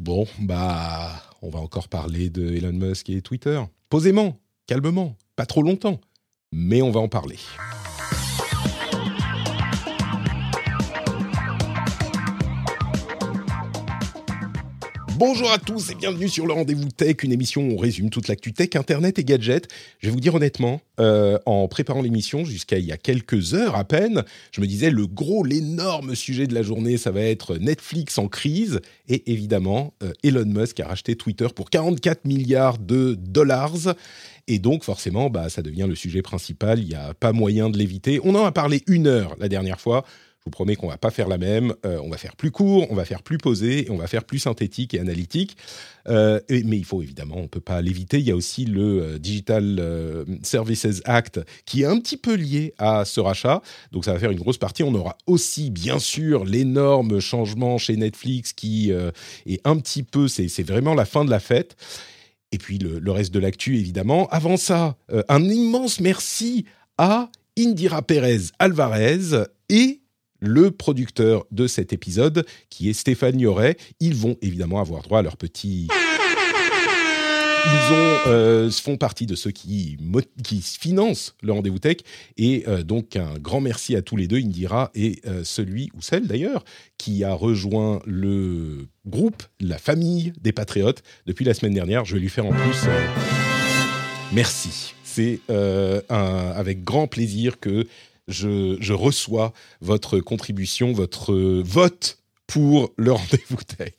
Bon, bah, on va encore parler de Elon Musk et Twitter. Posément, calmement, pas trop longtemps, mais on va en parler. Bonjour à tous et bienvenue sur le Rendez-vous Tech, une émission où on résume toute l'actu tech, internet et gadgets. Je vais vous dire honnêtement, euh, en préparant l'émission jusqu'à il y a quelques heures à peine, je me disais le gros, l'énorme sujet de la journée, ça va être Netflix en crise et évidemment euh, Elon Musk a racheté Twitter pour 44 milliards de dollars. Et donc, forcément, bah, ça devient le sujet principal. Il n'y a pas moyen de l'éviter. On en a parlé une heure la dernière fois. Je vous promets qu'on va pas faire la même. Euh, on va faire plus court, on va faire plus posé, et on va faire plus synthétique et analytique. Euh, mais il faut évidemment, on peut pas l'éviter. Il y a aussi le euh, Digital Services Act qui est un petit peu lié à ce rachat. Donc ça va faire une grosse partie. On aura aussi, bien sûr, l'énorme changement chez Netflix qui est un petit peu, c'est vraiment la fin de la fête. Et puis le, le reste de l'actu, évidemment. Avant ça, un immense merci à Indira Pérez Alvarez et le producteur de cet épisode, qui est Stéphane Yoret. Ils vont évidemment avoir droit à leur petit... Ils ont, euh, font partie de ceux qui, qui financent le rendez-vous tech. Et euh, donc, un grand merci à tous les deux, Indira et euh, celui, ou celle d'ailleurs, qui a rejoint le groupe, la famille des Patriotes depuis la semaine dernière. Je vais lui faire en plus merci. C'est avec grand plaisir que je, reçois votre contribution, votre vote pour le rendez-vous tech.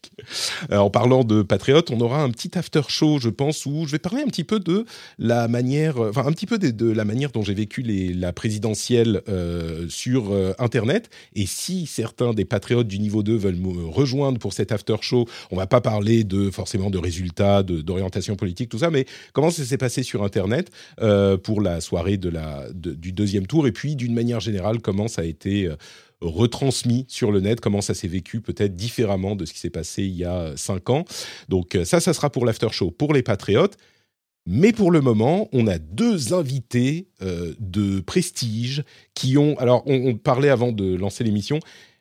Euh, en parlant de Patriote, on aura un petit after show, je pense, où je vais parler un petit peu de la manière, enfin un petit peu de, la manière dont j'ai vécu la présidentielle euh, sur euh, Internet. Et si certains des patriotes du niveau 2 veulent me rejoindre pour cet after show, on va pas parler de forcément de résultats, d'orientation politique, tout ça, mais comment ça s'est passé sur Internet pour la soirée du deuxième tour, et puis d'une manière générale, comment ça a été retransmis sur le net, comment ça s'est vécu peut-être différemment de ce qui s'est passé il y a cinq ans. Donc euh, ça, ça sera pour l'after show pour les patriotes. Mais pour le moment, on a deux invités euh, de prestige qui ont. Alors, on, parlait avant de lancer l'émission.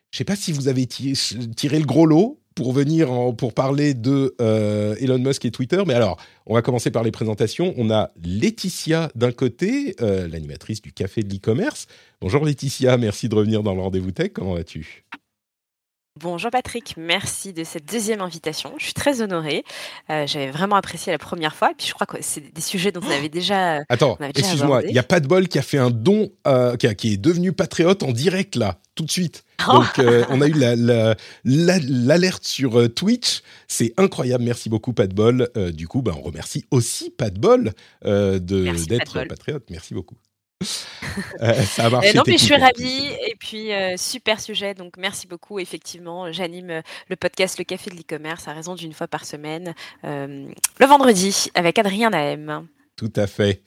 Je ne sais pas si vous avez tiré le gros lot pour venir pour parler de euh, Elon Musk et Twitter. Mais alors, on va commencer par les présentations. On a Laetitia d'un côté, euh, l'animatrice du Café de l'e-commerce. Bonjour Laetitia, merci de revenir dans le rendez-vous tech. Comment vas-tu? Bonjour Patrick, merci de cette deuxième invitation. Je suis très honorée. Euh, j'avais vraiment apprécié la première fois. Et puis je crois que c'est des sujets dont on avait déjà. Attends, excuse-moi, il n'y a pas de bol qui a fait un don, qui, est devenu patriote en direct là, tout de suite. Donc, euh, on a eu l'alerte sur euh, Twitch. C'est incroyable. Merci beaucoup, Pat Bol. Euh, du coup, ben, on remercie aussi Pat Bol d'être patriote. Merci beaucoup. Ça a marché. non, mais je suis ravie. Et puis, super sujet. Donc, merci beaucoup. Effectivement, j'anime le podcast Le Café de l'e-commerce à raison d'une fois par semaine, le vendredi, avec Adrien Naem. Tout à fait.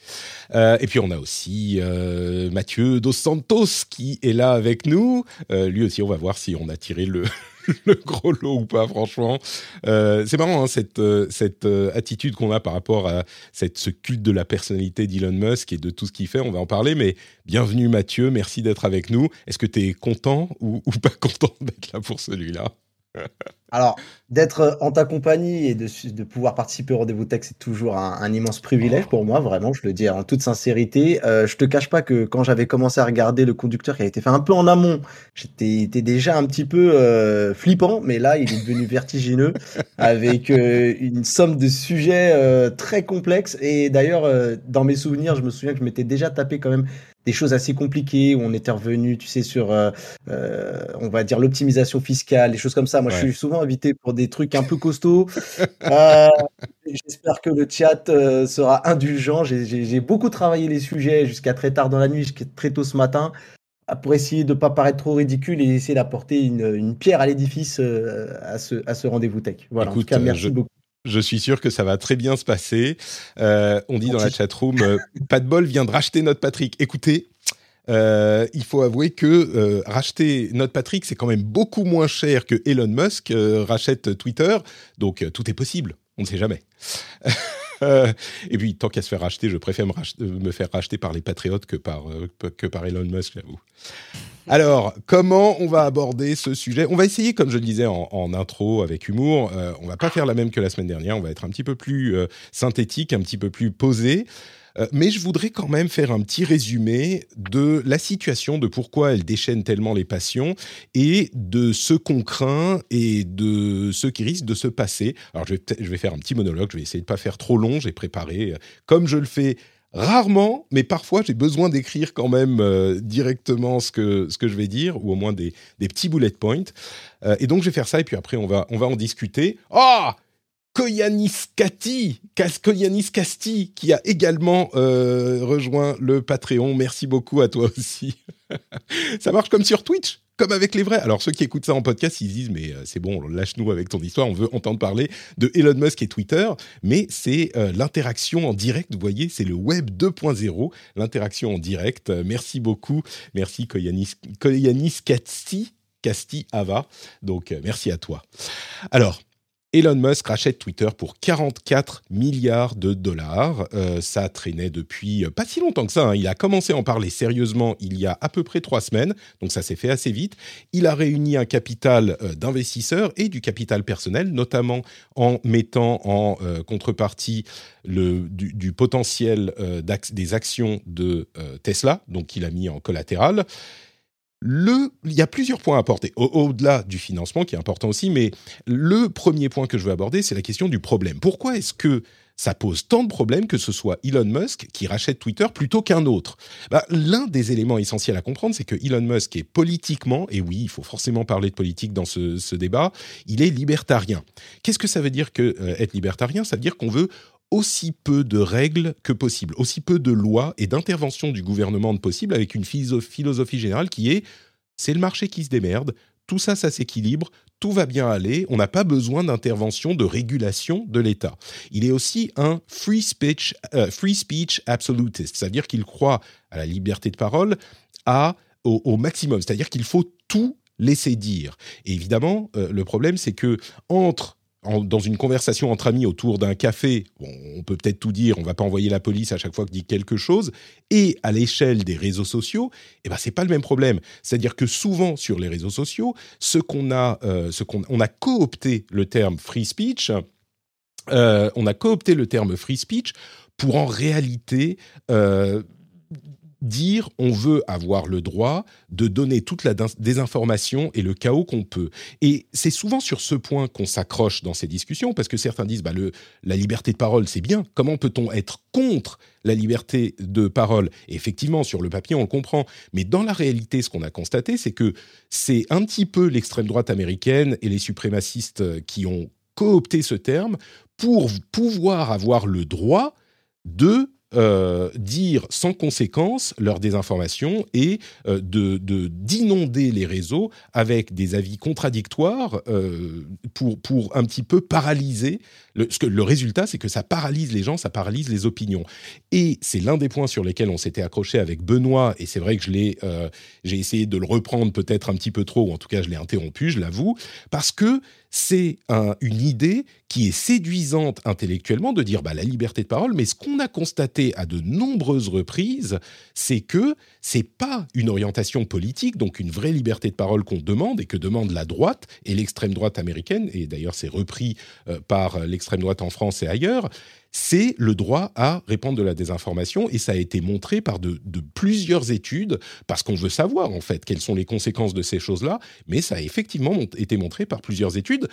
Euh, et puis on a aussi euh, Mathieu Dos Santos qui est là avec nous. Euh, lui aussi, on va voir si on a tiré le, gros lot ou pas, franchement. c'est marrant, hein, cette, cette attitude qu'on a par rapport à cette, ce culte de la personnalité d'Elon Musk et de tout ce qu'il fait. On va en parler, mais bienvenue Mathieu, merci d'être avec nous. Est-ce que tu es content ou, ou pas content d'être là pour celui-là? Alors, d'être en ta compagnie et de, de pouvoir participer au rendez-vous tech, c'est toujours un, immense privilège pour moi, vraiment, je le dis en toute sincérité. Euh, je te cache pas que quand j'avais commencé à regarder le conducteur qui a été fait un peu en amont, j'étais déjà un petit peu euh, flippant, mais là, il est devenu vertigineux avec euh, une somme de sujets euh, très complexes. Et d'ailleurs, dans mes souvenirs, je me souviens que je m'étais déjà tapé quand même des choses assez compliquées où on était revenu, tu sais, sur, euh, euh, on va dire, l'optimisation fiscale, des choses comme ça. Moi, je suis souvent invité pour des trucs un peu costauds. Euh, j'espère que le chat sera indulgent. J'ai beaucoup travaillé les sujets jusqu'à très tard dans la nuit, jusqu'à très tôt ce matin. pour essayer de ne pas paraître trop ridicule et essayer d'apporter une, pierre à l'édifice à ce, à ce rendez-vous tech. Voilà, en tout cas, merci beaucoup. Je suis sûr que ça va très bien se passer. on dit dans la chatroom, euh, pas de bol vient de racheter notre Patrick. Écoutez, euh, il faut avouer que euh, racheter notre Patrick, c'est quand même beaucoup moins cher que Elon Musk euh, rachète Twitter. Donc tout est possible. On ne sait jamais. et puis, tant qu'à se faire racheter, je préfère me, faire racheter par les patriotes que par, que par Elon Musk, j'avoue. Alors, comment on va aborder ce sujet? On va essayer, comme je le disais en, intro, avec humour. on va pas faire la même que la semaine dernière. On va être un petit peu plus synthétique, un petit peu plus posé. Euh, mais je voudrais quand même faire un petit résumé de la situation, de pourquoi elle déchaîne tellement les passions et de ce qu'on craint et de ce qui risque de se passer. Alors je vais, faire un petit monologue, je vais essayer de pas faire trop long, j'ai préparé, euh, comme je le fais rarement, mais parfois j'ai besoin d'écrire quand même euh, directement ce que, ce que je vais dire, ou au moins des, des petits bullet points. et donc je vais faire ça, et puis après on va, on va en discuter. Ah Koyanis Kati, Koyanis Casti, qui a également euh, rejoint le Patreon. Merci beaucoup à toi aussi. ça marche comme sur Twitch, comme avec les vrais. Alors ceux qui écoutent ça en podcast, ils disent mais euh, c'est bon, lâche-nous avec ton histoire. On veut entendre parler de Elon Musk et Twitter, mais c'est euh, l'interaction en direct. Vous voyez, c'est le web 2.0, l'interaction en direct. merci beaucoup, merci Koyanis, Koyanis Casti. Casti Ava. Donc, merci à toi. Alors, Elon Musk rachète Twitter pour 44 milliards de dollars. Euh, ça traînait depuis euh, pas si longtemps que ça. Hein. Il a commencé à en parler sérieusement il y a à peu près trois semaines, donc ça s'est fait assez vite. Il a réuni un capital euh, d'investisseurs et du capital personnel, notamment en mettant en contrepartie du, potentiel des actions de Tesla, donc il a mis en collatéral il y a plusieurs points à apporter, au-delà du financement qui est important aussi, mais le premier point que je veux aborder, c'est la question du problème. Pourquoi est-ce que ça pose tant de problèmes que ce soit Elon Musk qui rachète Twitter plutôt qu'un autre? Bah, L'un des éléments essentiels à comprendre, c'est que Elon Musk est politiquement, et oui, il faut forcément parler de politique dans ce, débat, il est libertarien. Qu'est-ce que ça veut dire que euh, être libertarien? Ça veut dire qu'on veut aussi peu de règles que possible, aussi peu de lois et d'intervention du gouvernement de possible, avec une philosophie générale qui est c'est le marché qui se démerde, tout ça, ça s'équilibre, tout va bien aller, on n'a pas besoin d'intervention, de régulation de l'État. Il est aussi un free speech, euh, free speech absolutist, c'est-à-dire qu'il croit à la liberté de parole à, au, maximum, c'est-à-dire qu'il faut tout laisser dire. Et évidemment, euh, le problème, c'est que entre dans une conversation entre amis autour d'un café, on peut peut-être tout dire, on va pas envoyer la police à chaque fois que dit quelque chose, et à l'échelle des réseaux sociaux, eh ben c'est pas le même problème. C'est-à-dire que souvent sur les réseaux sociaux, ce qu'on a, euh, ce qu'on on a coopté le terme free speech, euh, on a coopté le terme free speech pour en réalité euh, dire on veut avoir le droit de donner toute la désinformation et le chaos qu'on peut. Et c'est souvent sur ce point qu'on s'accroche dans ces discussions, parce que certains disent bah, le, la liberté de parole, c'est bien. Comment peut-on être contre la liberté de parole? Effectivement, sur le papier, on le comprend. Mais dans la réalité, ce qu'on a constaté, c'est que c'est un petit peu l'extrême droite américaine et les suprémacistes qui ont coopté ce terme pour pouvoir avoir le droit de euh, dire sans conséquence leur désinformation et euh, de d'inonder les réseaux avec des avis contradictoires euh, pour pour un petit peu paralyser le, ce que le résultat c'est que ça paralyse les gens ça paralyse les opinions. Et c'est l'un des points sur lesquels on s'était accroché avec Benoît et c'est vrai que je l'ai j'ai essayé de le reprendre peut-être un petit peu trop ou en tout cas je l'ai interrompu je l'avoue parce que c'est une idée qui est séduisante intellectuellement de dire bah, la liberté de parole, mais ce qu'on a constaté à de nombreuses reprises, c'est que c'est pas une orientation politique, donc une vraie liberté de parole qu'on demande et que demande la droite et l'extrême droite américaine, et d'ailleurs c'est repris euh, par l'extrême droite en France et ailleurs, c'est le droit à répandre de la désinformation et ça a été montré par de, plusieurs études parce qu'on veut savoir en fait quelles sont les conséquences de ces choses-là, mais ça a effectivement été montré par plusieurs études.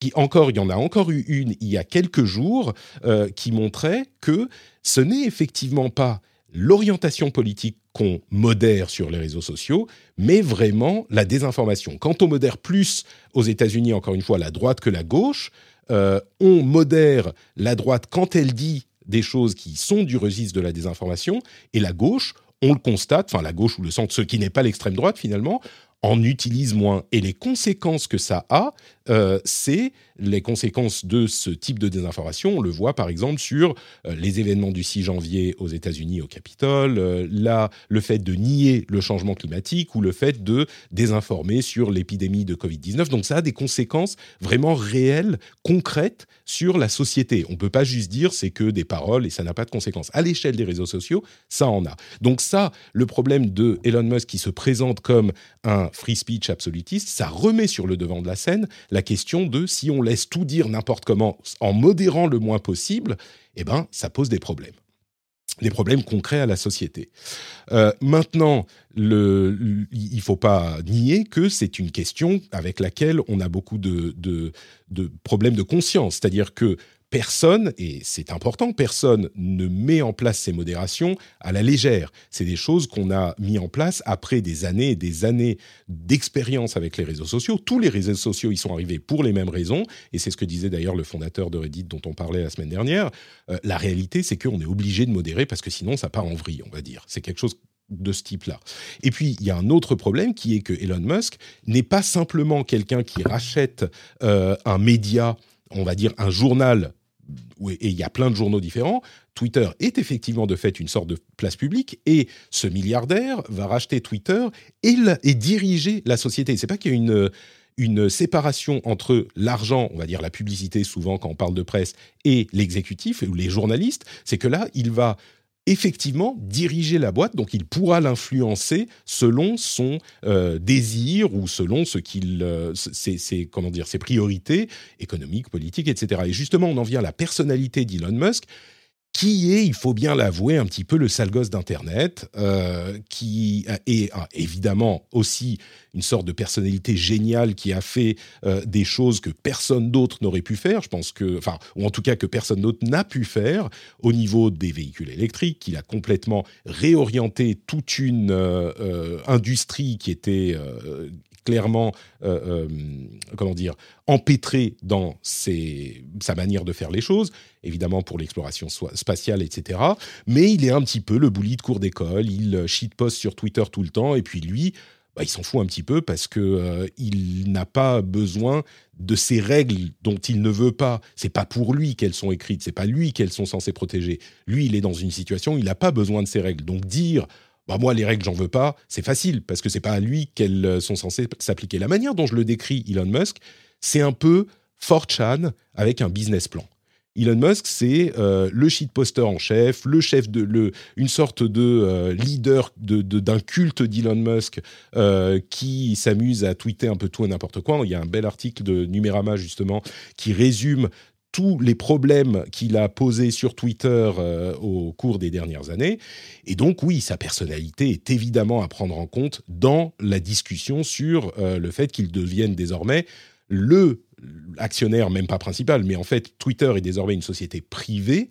Qui encore, il y en a encore eu une il y a quelques jours euh, qui montrait que ce n'est effectivement pas l'orientation politique qu'on modère sur les réseaux sociaux, mais vraiment la désinformation. Quand on modère plus aux États-Unis, encore une fois, la droite que la gauche, euh, on modère la droite quand elle dit des choses qui sont du registre de la désinformation, et la gauche, on le constate, enfin la gauche ou le centre, ce qui n'est pas l'extrême droite finalement, en utilise moins. Et les conséquences que ça a, euh, c'est les conséquences de ce type de désinformation. On le voit par exemple sur euh, les événements du 6 janvier aux États-Unis au Capitole, euh, là, le fait de nier le changement climatique ou le fait de désinformer sur l'épidémie de Covid-19. Donc ça a des conséquences vraiment réelles, concrètes sur la société. On ne peut pas juste dire c'est que des paroles et ça n'a pas de conséquences. À l'échelle des réseaux sociaux, ça en a. Donc ça, le problème de Elon Musk qui se présente comme un free speech absolutiste, ça remet sur le devant de la scène la question de si on laisse tout dire n'importe comment en modérant le moins possible, eh ben, ça pose des problèmes des problèmes concrets à la société. Euh, maintenant, il ne faut pas nier que c'est une question avec laquelle on a beaucoup de problèmes de conscience. C'est-à-dire que personne, et c'est important, personne ne met en place ces modérations à la légère. C'est des choses qu'on a mis en place après des années et des années d'expérience avec les réseaux sociaux. Tous les réseaux sociaux y sont arrivés pour les mêmes raisons, et c'est ce que disait d'ailleurs le fondateur de Reddit dont on parlait la semaine dernière. Euh, la réalité, c'est qu'on est obligé de modérer parce que sinon ça part en vrille, on va dire. C'est quelque chose de ce type-là. Et puis, il y a un autre problème qui est que Elon Musk n'est pas simplement quelqu'un qui rachète euh, un média on va dire un journal et il y a plein de journaux différents, Twitter est effectivement de fait une sorte de place publique et ce milliardaire va racheter Twitter et, et diriger la société. C'est pas qu'il y a une séparation entre l'argent, on va dire la publicité souvent quand on parle de presse, et l'exécutif ou les journalistes, c'est que là, il va effectivement diriger la boîte, donc il pourra l'influencer selon son euh, désir ou selon ce qu'il, euh, ses, comment dire, ses priorités économiques, politiques, etc. Et justement, on en vient à la personnalité d'Elon Musk qui est, il faut bien l'avouer, un petit peu le sale gosse d'Internet, euh, qui est évidemment aussi une sorte de personnalité géniale qui a fait euh, des choses que personne d'autre n'aurait pu faire, je pense que, enfin, ou en tout cas que personne d'autre n'a pu faire. Au niveau des véhicules électriques, qu'il a complètement réorienté toute une euh, industrie qui était clairement, euh, euh, comment dire, empêtré dans sa manière de faire les choses, évidemment pour l'exploration spatiale, etc. Mais il est un petit peu le bully de cours d'école, il euh, shitpost sur Twitter tout le temps, et puis lui, bah, il s'en fout un petit peu parce que il n'a pas besoin de ces règles dont il ne veut pas. C'est pas pour lui qu'elles sont écrites, c'est pas lui qu'elles sont censées protéger. Lui, il est dans une situation, il n'a pas besoin de ces règles. Donc dire bah moi les règles j'en veux pas, c'est facile parce que c'est pas à lui qu'elles euh, sont censées s'appliquer. La manière dont je le décris Elon Musk, c'est un peu 4chan avec un business plan. Elon Musk, c'est euh, le shitposter en chef, le chef de le, une sorte de euh, leader de, d'un culte d'Elon Musk qui s'amuse à tweeter un peu tout et n'importe quoi. Il y a un bel article de Numérama justement qui résume tous les problèmes qu'il a posés sur Twitter euh, au cours des dernières années. Et donc oui, sa personnalité est évidemment à prendre en compte dans la discussion sur euh, le fait qu'il devienne désormais le actionnaire, même pas principal, mais en fait Twitter est désormais une société privée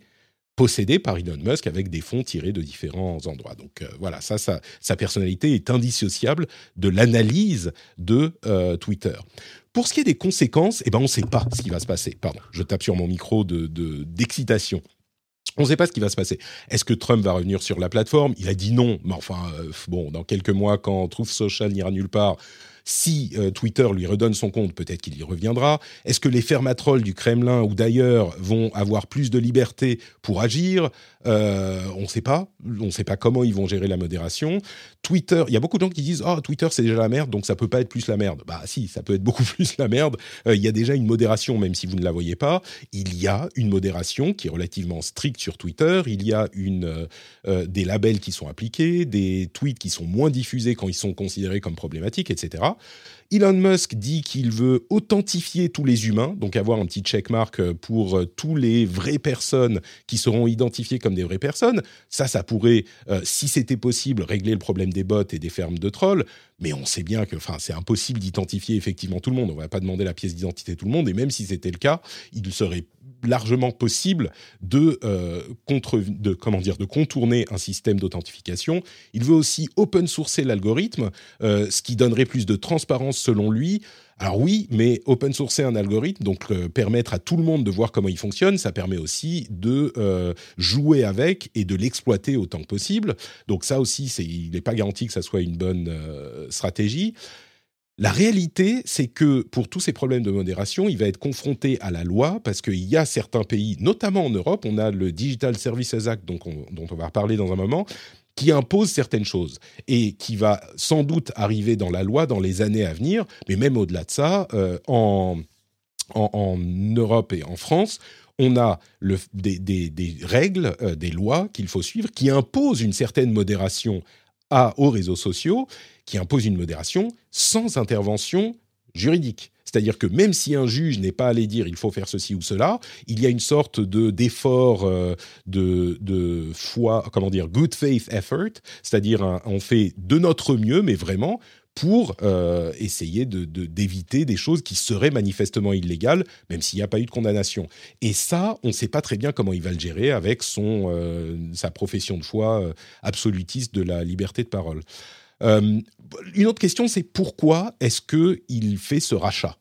possédée par Elon Musk avec des fonds tirés de différents endroits. Donc euh, voilà, ça, sa personnalité est indissociable de l'analyse de Twitter. Pour ce qui est des conséquences, eh ben, on ne sait pas ce qui va se passer. Pardon, je tape sur mon micro d'excitation. De, on ne sait pas ce qui va se passer. Est-ce que Trump va revenir sur la plateforme? Il a dit non, mais enfin, euh, bon, dans quelques mois, quand Truth Social n'ira nulle part, si euh, Twitter lui redonne son compte, peut-être qu'il y reviendra. Est-ce que les fermatrolles du Kremlin ou d'ailleurs vont avoir plus de liberté pour agir? Euh, On ne sait pas. On ne sait pas comment ils vont gérer la modération. Twitter, il y a beaucoup de gens qui disent oh, Twitter c'est déjà la merde, donc ça peut pas être plus la merde. Bah si, ça peut être beaucoup plus la merde. Euh, il y a déjà une modération, même si vous ne la voyez pas. Il y a une modération qui est relativement stricte sur Twitter. Il y a une, des labels qui sont appliqués, des tweets qui sont moins diffusés quand ils sont considérés comme problématiques, etc. Elon Musk dit qu'il veut authentifier tous les humains, donc avoir un petit checkmark pour euh, tous les vraies personnes qui seront identifiées comme des vraies personnes. Ça, ça pourrait, euh, si c'était possible, régler le problème des bots et des fermes de trolls. Mais on sait bien que, c'est impossible d'identifier effectivement tout le monde. On va pas demander la pièce d'identité de tout le monde. Et même si c'était le cas, il serait largement possible de, contre, de, comment dire, de contourner un système d'authentification. Il veut aussi open sourcer l'algorithme, ce qui donnerait plus de transparence selon lui. Alors oui, mais open sourcer un algorithme, donc euh, permettre à tout le monde de voir comment il fonctionne, ça permet aussi de euh, jouer avec et de l'exploiter autant que possible. Donc ça aussi, il n'est pas garanti que ça soit une bonne euh, stratégie. La réalité, c'est que pour tous ces problèmes de modération, il va être confronté à la loi parce qu'il y a certains pays, notamment en Europe, on a le Digital Services Act, dont on va reparler dans un moment, qui impose certaines choses et qui va sans doute arriver dans la loi dans les années à venir, mais même au-delà de ça, euh, en, Europe et en France, on a des, règles, euh, des lois qu'il faut suivre qui imposent une certaine modération à, aux réseaux sociaux, qui imposent une modération sans intervention juridique. C'est-à-dire que même si un juge n'est pas allé dire il faut faire ceci ou cela, il y a une sorte de d'effort euh, de, de foi, comment dire, good faith effort, c'est-à-dire on fait de notre mieux, mais vraiment pour euh, essayer de, d'éviter des choses qui seraient manifestement illégales, même s'il n'y a pas eu de condamnation. Et ça, on ne sait pas très bien comment il va le gérer avec son, euh, sa profession de foi absolutiste de la liberté de parole. Euh, une autre question, c'est pourquoi est-ce qu'il fait ce rachat?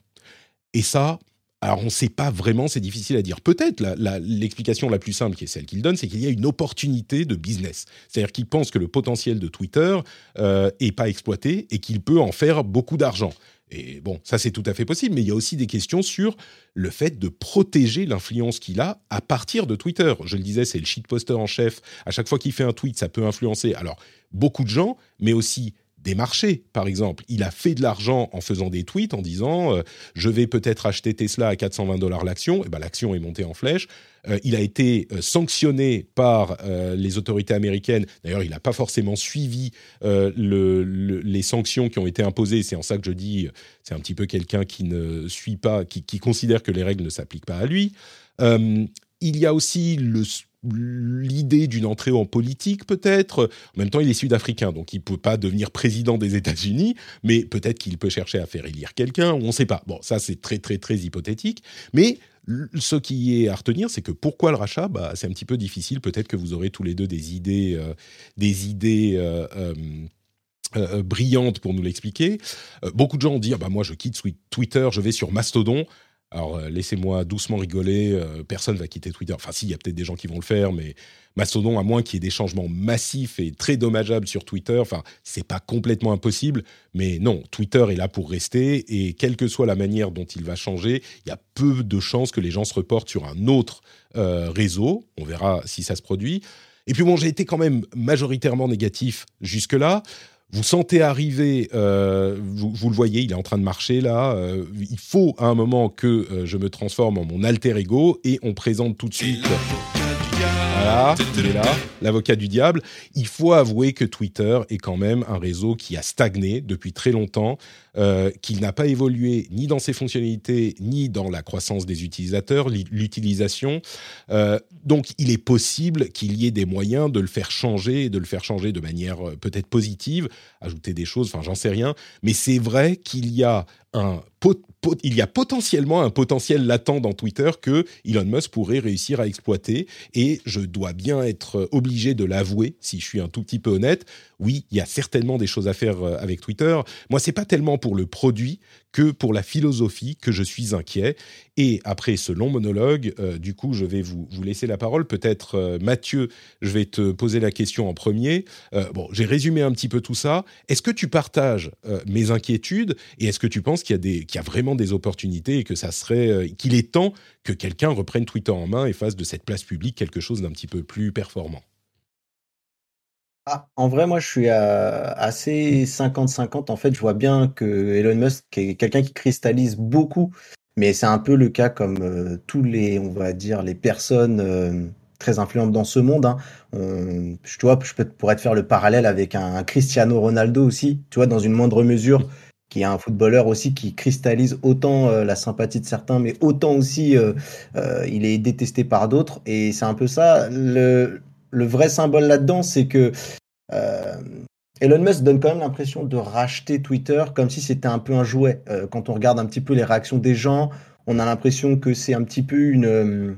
Et ça, alors on ne sait pas vraiment, c'est difficile à dire. Peut-être l'explication la, plus simple, qui est celle qu'il donne, c'est qu'il y a une opportunité de business. C'est-à-dire qu'il pense que le potentiel de Twitter n'est euh, pas exploité et qu'il peut en faire beaucoup d'argent. Et bon, ça c'est tout à fait possible, mais il y a aussi des questions sur le fait de protéger l'influence qu'il a à partir de Twitter. Je le disais, c'est le shitposter en chef. À chaque fois qu'il fait un tweet, ça peut influencer. Alors, beaucoup de gens, mais aussi des marchés, par exemple. Il a fait de l'argent en faisant des tweets en disant euh, je vais peut-être acheter Tesla à 420 dollars l'action. Et ben l'action est montée en flèche. Euh, il a été euh, sanctionné par les autorités américaines. D'ailleurs, il n'a pas forcément suivi les sanctions qui ont été imposées. C'est en ça que je dis c'est un petit peu quelqu'un qui ne suit pas, qui, considère que les règles ne s'appliquent pas à lui. il y a aussi le l'idée d'une entrée en politique peut-être. En même temps, il est sud-africain, donc il peut pas devenir président des États-Unis, mais peut-être qu'il peut chercher à faire élire quelqu'un, on ne sait pas. Bon, ça c'est très très très hypothétique, mais ce qui est à retenir, c'est que pourquoi le rachat? Bah, C'est un petit peu difficile. Peut-être que vous aurez tous les deux des idées, euh, des idées euh, euh, brillantes pour nous l'expliquer. beaucoup de gens ont dit ah bah, moi je quitte Twitter, je vais sur Mastodon. Alors euh, laissez-moi doucement rigoler, euh, personne va quitter Twitter. Enfin si, il y a peut-être des gens qui vont le faire, mais Mastodon, à moins qu'il y ait des changements massifs et très dommageables sur Twitter, enfin c'est pas complètement impossible, mais non, Twitter est là pour rester et quelle que soit la manière dont il va changer, il y a peu de chances que les gens se reportent sur un autre euh, réseau. On verra si ça se produit. Et puis bon, j'ai été quand même majoritairement négatif jusque-là vous sentez arriver, euh, vous, le voyez, il est en train de marcher là. Euh, il faut à un moment que euh, je me transforme en mon alter ego et on présente tout de suite. Voilà, il est là, l'avocat du diable. Il faut avouer que Twitter est quand même un réseau qui a stagné depuis très longtemps, euh, qu'il n'a pas évolué ni dans ses fonctionnalités, ni dans la croissance des utilisateurs, l'utilisation. Euh, donc il est possible qu'il y ait des moyens de le faire changer, et de le faire changer de manière euh, peut-être positive, ajouter des choses, enfin j'en sais rien. Mais c'est vrai qu'il y a un il y a potentiellement un potentiel latent dans Twitter que Elon Musk pourrait réussir à exploiter. Et je dois bien être obligé de l'avouer, si je suis un tout petit peu honnête. Oui, il y a certainement des choses à faire euh, avec Twitter. Moi, c'est pas tellement pour le produit que pour la philosophie que je suis inquiet. Et après ce long monologue, euh, du coup, je vais vous, vous laisser la parole. Peut-être, euh, Mathieu, je vais te poser la question en premier. bon, j'ai résumé un petit peu tout ça. Est-ce que tu partages mes inquiétudes et est-ce que tu penses qu'il y a qu'il y a vraiment des opportunités et que ça serait, euh, qu'il est temps que quelqu'un reprenne Twitter en main et fasse de cette place publique quelque chose d'un petit peu plus performant? Ah, en vrai, moi, je suis assez 50-50. En fait, je vois bien que Elon Musk est quelqu'un qui cristallise beaucoup, mais c'est un peu le cas comme euh, tous les, on va dire, les personnes euh, très influentes dans ce monde. Hein. tu vois, je pourrais te faire le parallèle avec un Cristiano Ronaldo aussi, tu vois, dans une moindre mesure qui est un footballeur aussi qui cristallise autant euh, la sympathie de certains, mais autant aussi euh, euh, il est détesté par d'autres. Et c'est un peu ça. Le, le vrai symbole là-dedans, c'est que Elon Musk donne quand même l'impression de racheter Twitter comme si c'était un peu un jouet. quand on regarde un petit peu les réactions des gens, on a l'impression que c'est un petit peu une,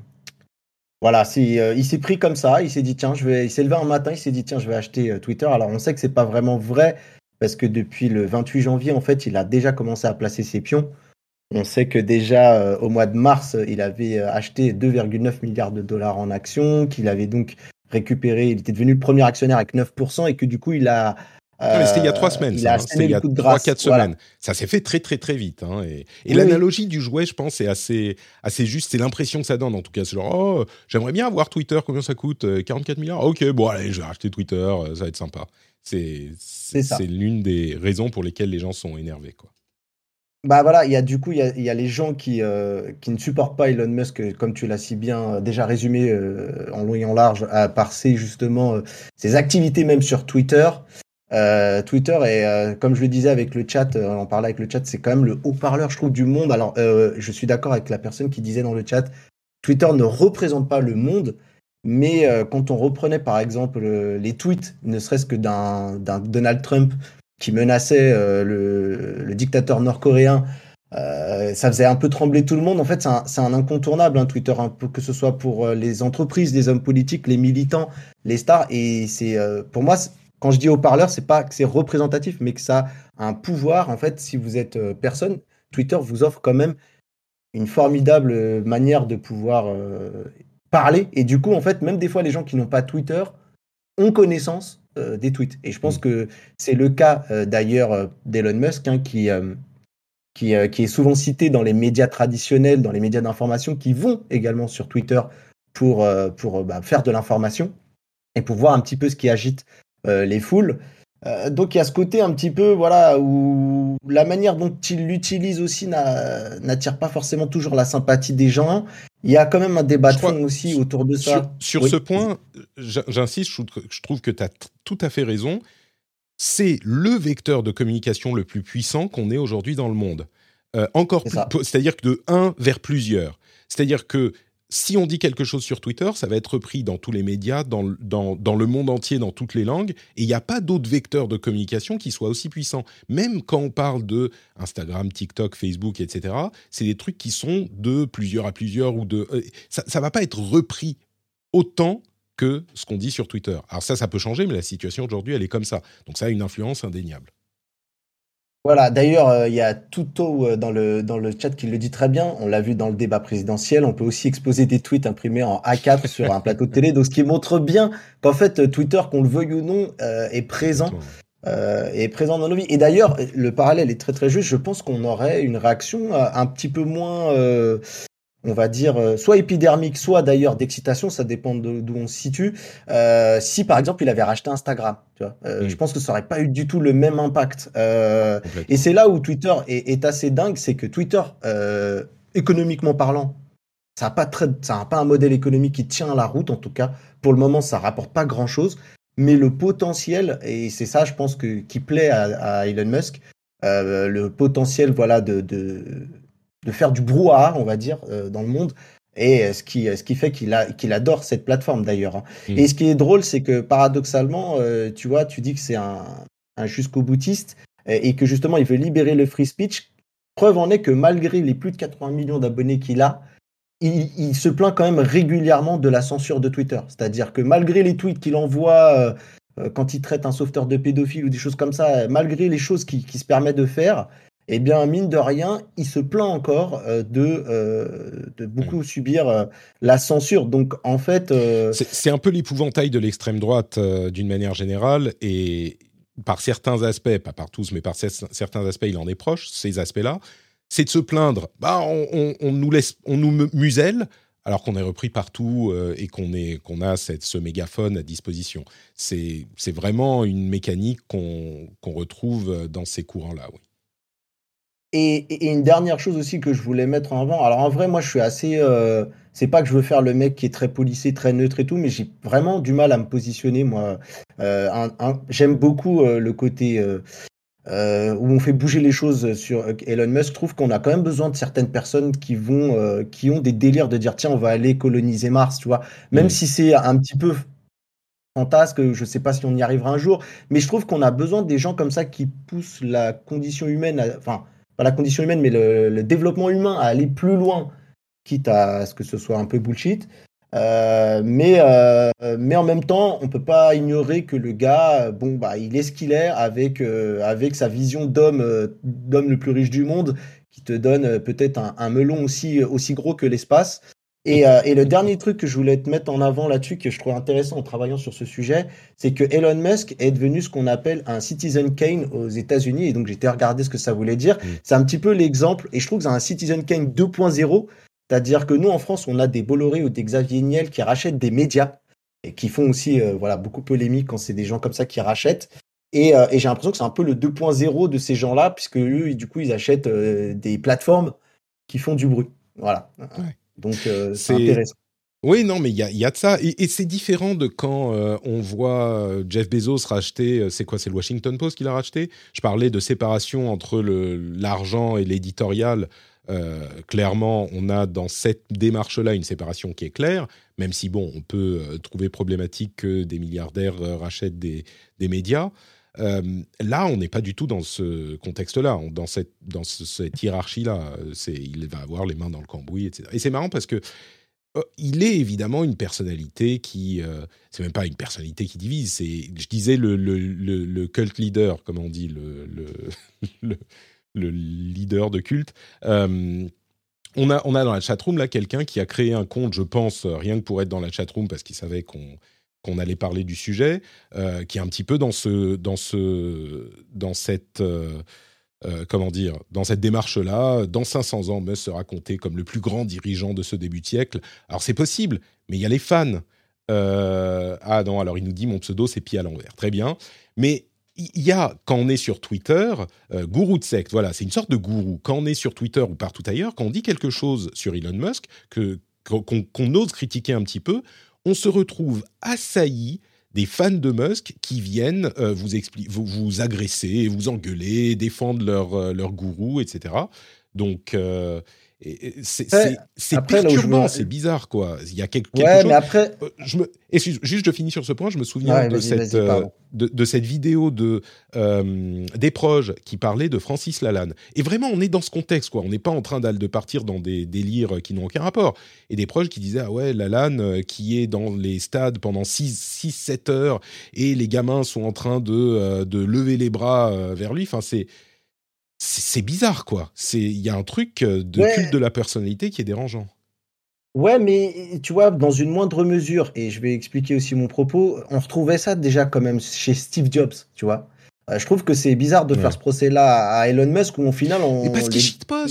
voilà, il s'est pris comme ça, il s'est dit tiens, je vais, il s'est levé un matin, il s'est dit tiens, je vais acheter Twitter. Alors on sait que c'est pas vraiment vrai parce que depuis le 28 janvier, en fait, il a déjà commencé à placer ses pions. On sait que déjà au mois de mars, il avait acheté 2,9 milliards de dollars en actions, qu'il avait donc récupéré, il était devenu le premier actionnaire avec 9% et que du coup, il a c'était il y a trois semaines, ça, hein. c'était il y a trois, quatre semaines. Ça s'est fait très, très, très vite. Hein, et, l'analogie du jouet, je pense, est assez, assez juste. C'est l'impression que ça donne, en tout cas. C'est genre, oh, j'aimerais bien avoir Twitter, combien ça coûte 44 euh, milliards? Ok, bon, allez, je vais acheter Twitter, euh, ça va être sympa. C'est l'une des raisons pour lesquelles les gens sont énervés, quoi. Bah voilà, il y a du coup, il y a, les gens qui, euh, qui ne supportent pas Elon Musk, comme tu l'as si bien déjà résumé en long et en large, à, par ses justement ses activités même sur Twitter. Euh, Twitter euh, comme je le disais avec le chat, euh, on parlait avec le chat, c'est quand même le haut-parleur, je trouve, du monde. Alors, je suis d'accord avec la personne qui disait dans le chat, Twitter ne représente pas le monde, mais quand on reprenait par exemple les tweets, ne serait-ce que d'un Donald Trump qui menaçait le, dictateur nord-coréen, ça faisait un peu trembler tout le monde. En fait, c'est un, incontournable, hein, Twitter, peu, que ce soit pour les entreprises, les hommes politiques, les militants, les stars. Et c'est pour moi, quand je dis haut-parleur, c'est pas que c'est représentatif, mais que ça a un pouvoir. En fait, si vous êtes euh, personne, Twitter vous offre quand même une formidable euh, manière de pouvoir euh, parler. Et du coup, en fait, même des fois, les gens qui n'ont pas Twitter ont connaissance des tweets. Et je pense mm. que c'est le cas d'ailleurs d'Elon Musk, hein, qui, qui, qui, est souvent cité dans les médias traditionnels, dans les médias d'information, qui vont également sur Twitter pour, pour bah, faire de l'information et pour voir un petit peu ce qui agite euh, les foules. Euh, donc il y a ce côté un petit peu voilà où la manière dont il l'utilise aussi n'attire pas forcément toujours la sympathie des gens. Il y a quand même un débat de fond aussi autour de ça. Sur, ce point, j'insiste, je trouve que tu as tout à fait raison. C'est le vecteur de communication le plus puissant qu'on ait aujourd'hui dans le monde. Euh, encore c'est-à-dire que de un vers plusieurs. C'est-à-dire que si on dit quelque chose sur Twitter, ça va être repris dans tous les médias, dans, le monde entier, dans toutes les langues, et il n'y a pas d'autres vecteurs de communication qui soient aussi puissants. Même quand on parle de Instagram, TikTok, Facebook, etc., c'est des trucs qui sont de plusieurs à plusieurs, ou de... Euh, ça ne va pas être repris autant que ce qu'on dit sur Twitter. Alors ça, ça peut changer, mais la situation aujourd'hui, elle est comme ça. Donc ça a une influence indéniable. Voilà, d'ailleurs, euh, il y a Tuto euh, dans le, dans le chat qui le dit très bien. On l'a vu dans le débat présidentiel. On peut aussi exposer des tweets imprimés en A4 sur un plateau de télé. Donc, ce qui montre bien qu'en fait, Twitter, qu'on le veuille ou non, euh, est présent. est présent dans nos vies. Et d'ailleurs, le parallèle est très très juste. Je pense qu'on aurait une réaction un petit peu moins on va dire, euh, soit épidermique, soit d'ailleurs d'excitation, ça dépend d'où on se situe. Euh, si par exemple il avait racheté Instagram, tu vois, euh, je pense que ça aurait pas eu du tout le même impact. et c'est là où Twitter est, assez dingue, c'est que Twitter, économiquement parlant, ça n'a pas, très, ça a pas un modèle économique qui tient la route, en tout cas. Pour le moment, ça rapporte pas grand chose. Mais le potentiel, et c'est ça, je pense, que, qui plaît à, Elon Musk, le potentiel voilà, de, de de faire du brouhaha, on va dire, euh, dans le monde. Et euh, ce qui, ce qui fait qu'il qu'il adore cette plateforme d'ailleurs. Hein. Mm. Et ce qui est drôle, c'est que paradoxalement, euh, tu vois, tu dis que c'est un, un jusqu'au boutiste et que justement il veut libérer le free speech. Preuve en est que malgré les plus de 80 millions d'abonnés qu'il a, il, se plaint quand même régulièrement de la censure de Twitter. C'est-à-dire que malgré les tweets qu'il envoie quand il traite un sauveteur de pédophile ou des choses comme ça, malgré les choses qu'il qui se permet de faire, eh bien, mine de rien, il se plaint encore euh, de, euh, de beaucoup subir euh, la censure. Donc, en fait. C'est un peu l'épouvantail de l'extrême droite d'une manière générale. Et par certains aspects, pas par tous, mais par certains aspects, il en est proche, ces aspects-là. C'est de se plaindre. Bah, on, nous laisse, on nous muselle alors qu'on est repris partout et qu'on qu'on a cette, ce mégaphone à disposition. C'est vraiment une mécanique qu'on retrouve dans ces courants-là, oui. Et, une dernière chose aussi que je voulais mettre en avant. Alors en vrai, moi, je suis assez. Euh, c'est pas que je veux faire le mec qui est très policé, très neutre et tout, mais j'ai vraiment du mal à me positionner. Moi, euh, j'aime beaucoup euh, le côté où on fait bouger les choses sur Elon Musk. Je trouve qu'on a quand même besoin de certaines personnes qui vont, qui ont des délires de dire tiens, on va aller coloniser Mars, tu vois. Même mmh. si c'est un petit peu fantasque, je sais pas si on y arrivera un jour, mais je trouve qu'on a besoin des gens comme ça qui poussent la condition humaine, enfin la condition humaine, mais le, développement humain à aller plus loin, quitte à ce que ce soit un peu bullshit. mais, mais en même temps, on peut pas ignorer que le gars, bon, bah, il est ce qu'il est avec, avec sa vision d'homme, d'homme le plus riche du monde, qui te donne peut-être un, melon aussi gros que l'espace. Euh, et, le dernier truc que je voulais te mettre en avant là-dessus, que je trouve intéressant en travaillant sur ce sujet, c'est que Elon Musk est devenu ce qu'on appelle un Citizen Kane aux États-Unis. Et donc, j'ai été regarder ce que ça voulait dire. Mm. C'est un petit peu l'exemple, et je trouve que c'est un Citizen Kane 2.0. C'est-à-dire que nous, en France, on a des Bolloré ou des Xavier Niel qui rachètent des médias et qui font aussi euh, voilà, beaucoup polémique quand c'est des gens comme ça qui rachètent. Et, euh, et j'ai l'impression que c'est un peu le 2.0 de ces gens-là, puisque eux, du coup, ils achètent des plateformes qui font du bruit. Voilà. Donc, euh, c'est intéressant. Oui, non, mais il y a, y a, de ça. Et, c'est différent de quand euh, on voit euh, Jeff Bezos racheter, c'est quoi C'est le Washington Post qu'il a racheté? Je parlais de séparation entre l'argent et l'éditorial. clairement, on a dans cette démarche-là une séparation qui est claire, même si, bon, on peut trouver problématique que des milliardaires rachètent des, des médias. Euh, là, on n'est pas du tout dans ce contexte-là, dans cette, hiérarchie-là. Il va avoir les mains dans le cambouis, etc. Et c'est marrant parce que euh, il est évidemment une personnalité qui, euh, c'est même pas une personnalité qui divise. C'est, je disais le, cult leader, comme on dit, le, le, leader de culte. on a, on a dans la chatroom là quelqu'un qui a créé un compte, je pense, rien que pour être dans la chatroom parce qu'il savait qu'on qu'on allait parler du sujet, euh, qui est un petit peu dans ce, dans ce, dans cette, euh, euh, comment dire, dans cette démarche-là. Dans 500 ans, Musk sera compté comme le plus grand dirigeant de ce début de siècle. Alors c'est possible, mais il y a les fans. ah non, alors il nous dit mon pseudo c'est pied à l'envers. Très bien, mais il y a, quand on est sur Twitter, gourou de secte, voilà, c'est une sorte de gourou. Quand on est sur Twitter ou partout ailleurs, quand on dit quelque chose sur Elon Musk, que, qu'on ose critiquer un petit peu, on se retrouve assailli des fans de Musk qui viennent euh, vous, vous, vous, agresser, vous engueuler, défendre leur, euh, leur gourou, etc. Donc, euh, c'est perturbant, c'est bizarre, quoi. Il y a quelque, chose. Mais après... Euh, je me... juste, je finis sur ce point. Je me souviens de, cette, euh, de, cette vidéo de euh, des proches qui parlait de Francis Lalanne. Et vraiment, on est dans ce contexte, quoi. On n'est pas en train de partir dans des délires qui n'ont aucun rapport. Et des proches qui disaient ah ouais, Lalanne qui est dans les stades pendant 6-7 heures et les gamins sont en train de, de lever les bras vers lui. Enfin, c'est c'est bizarre, quoi. Il y a un truc euh, de culte de la personnalité qui est dérangeant. Ouais, mais tu vois, dans une moindre mesure, et je vais expliquer aussi mon propos, on retrouvait ça déjà quand même chez Steve Jobs, tu vois. Euh, je trouve que c'est bizarre de faire ce procès-là à Elon Musk où au final on parce qu'il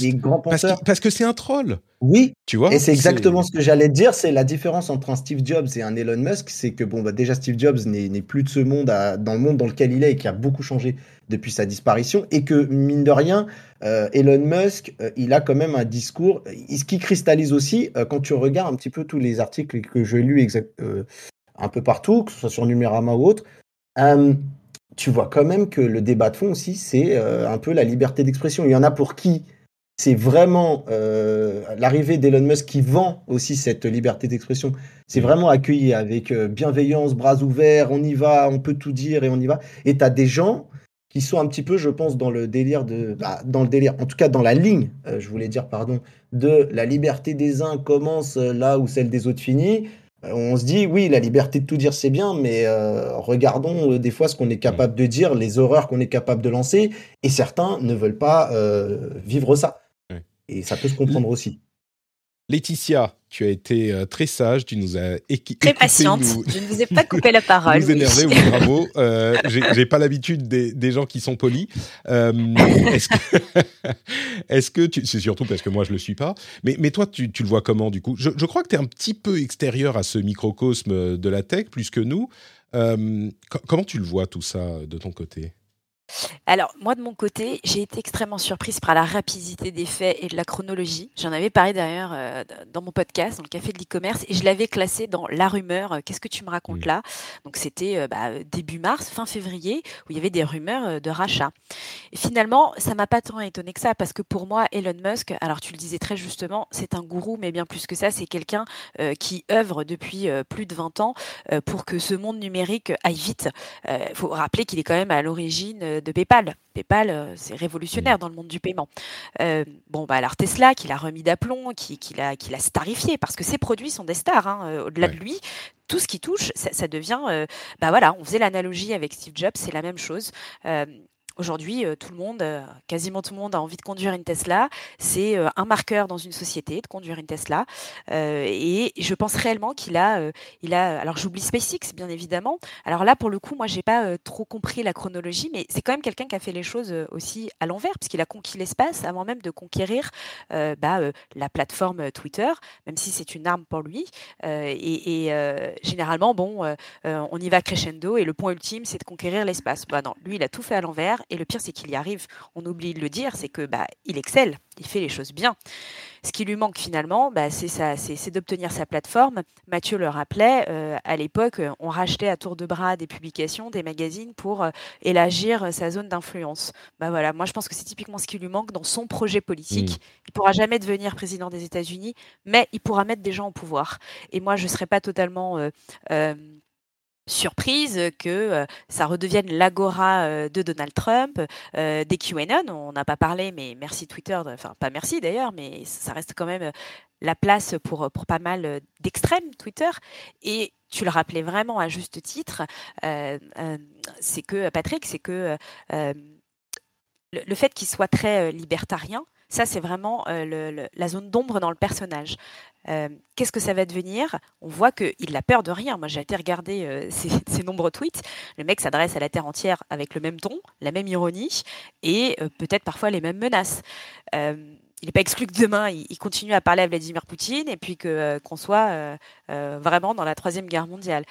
les, grands penseurs parce, que c'est un troll. Oui, tu vois. Et c'est exactement ce que j'allais dire, c'est la différence entre un Steve Jobs et un Elon Musk, c'est que bon bah déjà Steve Jobs n'est plus de ce monde dans le monde dans lequel il est et qui a beaucoup changé depuis sa disparition et que mine de rien euh, Elon Musk euh, il a quand même un discours ce qui cristallise aussi quand tu regardes un petit peu tous les articles que j'ai lus exact, un peu partout que ce soit sur Numérama ou autre tu vois quand même que le débat de fond aussi, c'est euh, un peu la liberté d'expression. Il y en a pour qui c'est vraiment euh, l'arrivée d'Elon Musk qui vend aussi cette liberté d'expression. C'est vraiment accueilli avec euh, bienveillance, bras ouverts, on y va, on peut tout dire et on y va. Et tu as des gens qui sont un petit peu, je pense, dans le délire de, bah, dans le délire, en tout cas dans la ligne, je voulais dire, pardon, de la liberté des uns commence là où celle des autres finit. Euh, on se dit, oui, la liberté de tout dire, c'est bien, mais euh, regardons euh, des fois ce qu'on est capable de dire, les horreurs qu'on est capable de lancer, et certains ne veulent pas vivre ça. Et ça peut se comprendre aussi. Laetitia, tu as été euh, très sage, tu nous as équipé. Très patiente, je ne vous ai pas coupé la parole. Vous énervez, oui. bravo. Euh, J'ai pas l'habitude des, gens qui sont polis. Euh, Est-ce que, tu... c'est surtout parce que moi je le suis pas, mais, mais toi tu, tu le vois comment du coup? Je, je, crois que tu es un petit peu extérieur à ce microcosme de la tech plus que nous. Euh, comment tu le vois tout ça de ton côté? Alors, moi, de mon côté, j'ai été extrêmement surprise par la rapidité des faits et de la chronologie. J'en avais parlé d'ailleurs euh, dans mon podcast, dans le Café de l'e-commerce, et je l'avais classé dans la rumeur. Euh, qu'est-ce que tu me racontes là? Donc, c'était euh, bah, début mars, fin février, où il y avait des rumeurs de rachat. Et finalement, ça m'a pas tant étonné que ça, parce que pour moi, Elon Musk, alors tu le disais très justement, c'est un gourou, mais bien plus que ça, c'est quelqu'un qui œuvre depuis plus de 20 ans pour que ce monde numérique aille vite. Il faut rappeler qu'il est quand même à l'origine de PayPal. PayPal, c'est révolutionnaire mmh. dans le monde du paiement. bon, bah alors Tesla, qui l'a remis d'aplomb, qui, qui l'a starifié, parce que ses produits sont des stars. Hein, au-delà de lui, tout ce qui touche, ça, devient. bah voilà, on faisait l'analogie avec Steve Jobs, c'est la même chose. Aujourd'hui, euh, tout le monde, euh, quasiment tout le monde a envie de conduire une Tesla. C'est euh, un marqueur dans une société de conduire une Tesla. et je pense réellement qu'il a, il a. Alors j'oublie SpaceX, bien évidemment. Alors là, pour le coup, moi, j'ai pas trop compris la chronologie, mais c'est quand même quelqu'un qui a fait les choses aussi à l'envers, puisqu'il a conquis l'espace avant même de conquérir bah, la plateforme Twitter, même si c'est une arme pour lui. et, généralement, bon, on y va crescendo, et le point ultime, c'est de conquérir l'espace. Bah non, lui, il a tout fait à l'envers et le pire, c'est qu'il y arrive. On oublie de le dire, c'est que bah, il excelle, il fait les choses bien. Ce qui lui manque finalement, bah, c'est d'obtenir sa plateforme. Mathieu le rappelait, euh, à l'époque, on rachetait à tour de bras des publications, des magazines pour euh, élargir sa zone d'influence. Bah voilà, moi je pense que c'est typiquement ce qui lui manque dans son projet politique. Mmh. Il pourra jamais devenir président des États-Unis, mais il pourra mettre des gens au pouvoir. Et moi, je ne serais pas totalement euh, surprise que euh, ça redevienne l'agora euh, de Donald Trump, euh, des QAnon, on n'a pas parlé, mais merci Twitter, enfin pas merci d'ailleurs, mais ça reste quand même la place pour, pour pas mal d'extrêmes Twitter. Et tu le rappelais vraiment à juste titre, c'est que Patrick, c'est que le, fait qu'il soit très libertarien, ça, c'est vraiment la zone d'ombre dans le personnage. Euh, qu'est-ce que ça va devenir? On voit qu'il a peur de rien. Moi, j'ai été regarder euh, ses, nombreux tweets. Le mec s'adresse à la Terre entière avec le même ton, la même ironie et euh, peut-être parfois les mêmes menaces. il n'est pas exclu que demain, il, continue à parler à Vladimir Poutine et puis qu'on soit vraiment dans la Troisième Guerre mondiale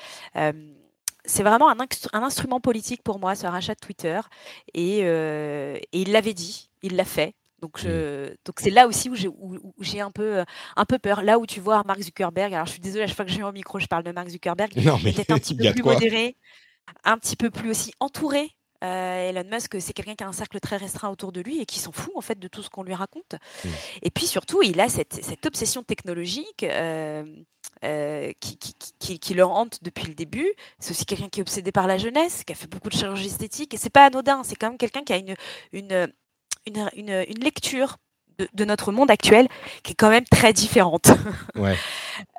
c'est vraiment un, instrument politique pour moi, ce rachat de Twitter. Et il l'avait dit, il l'a fait. Donc, mmh. donc c'est là aussi où j'ai, j'ai un, peu, un peu peur. Là où tu vois Mark Zuckerberg, alors je suis désolée, à chaque fois que j'ai au micro, je parle de Mark Zuckerberg, non, mais peut-être un petit peu plus modéré, un petit peu plus aussi entouré. Euh, Elon Musk, c'est quelqu'un qui a un cercle très restreint autour de lui et qui s'en fout en fait de tout ce qu'on lui raconte. Mmh. Et puis surtout, il a cette, cette obsession technologique euh, euh, qui, qui, qui, le hante depuis le début. C'est aussi quelqu'un qui est obsédé par la jeunesse, qui a fait beaucoup de chirurgie esthétique. Et c'est pas anodin, c'est quand même quelqu'un qui a une, une, une, lecture de, notre monde actuel qui est quand même très différente. Ouais.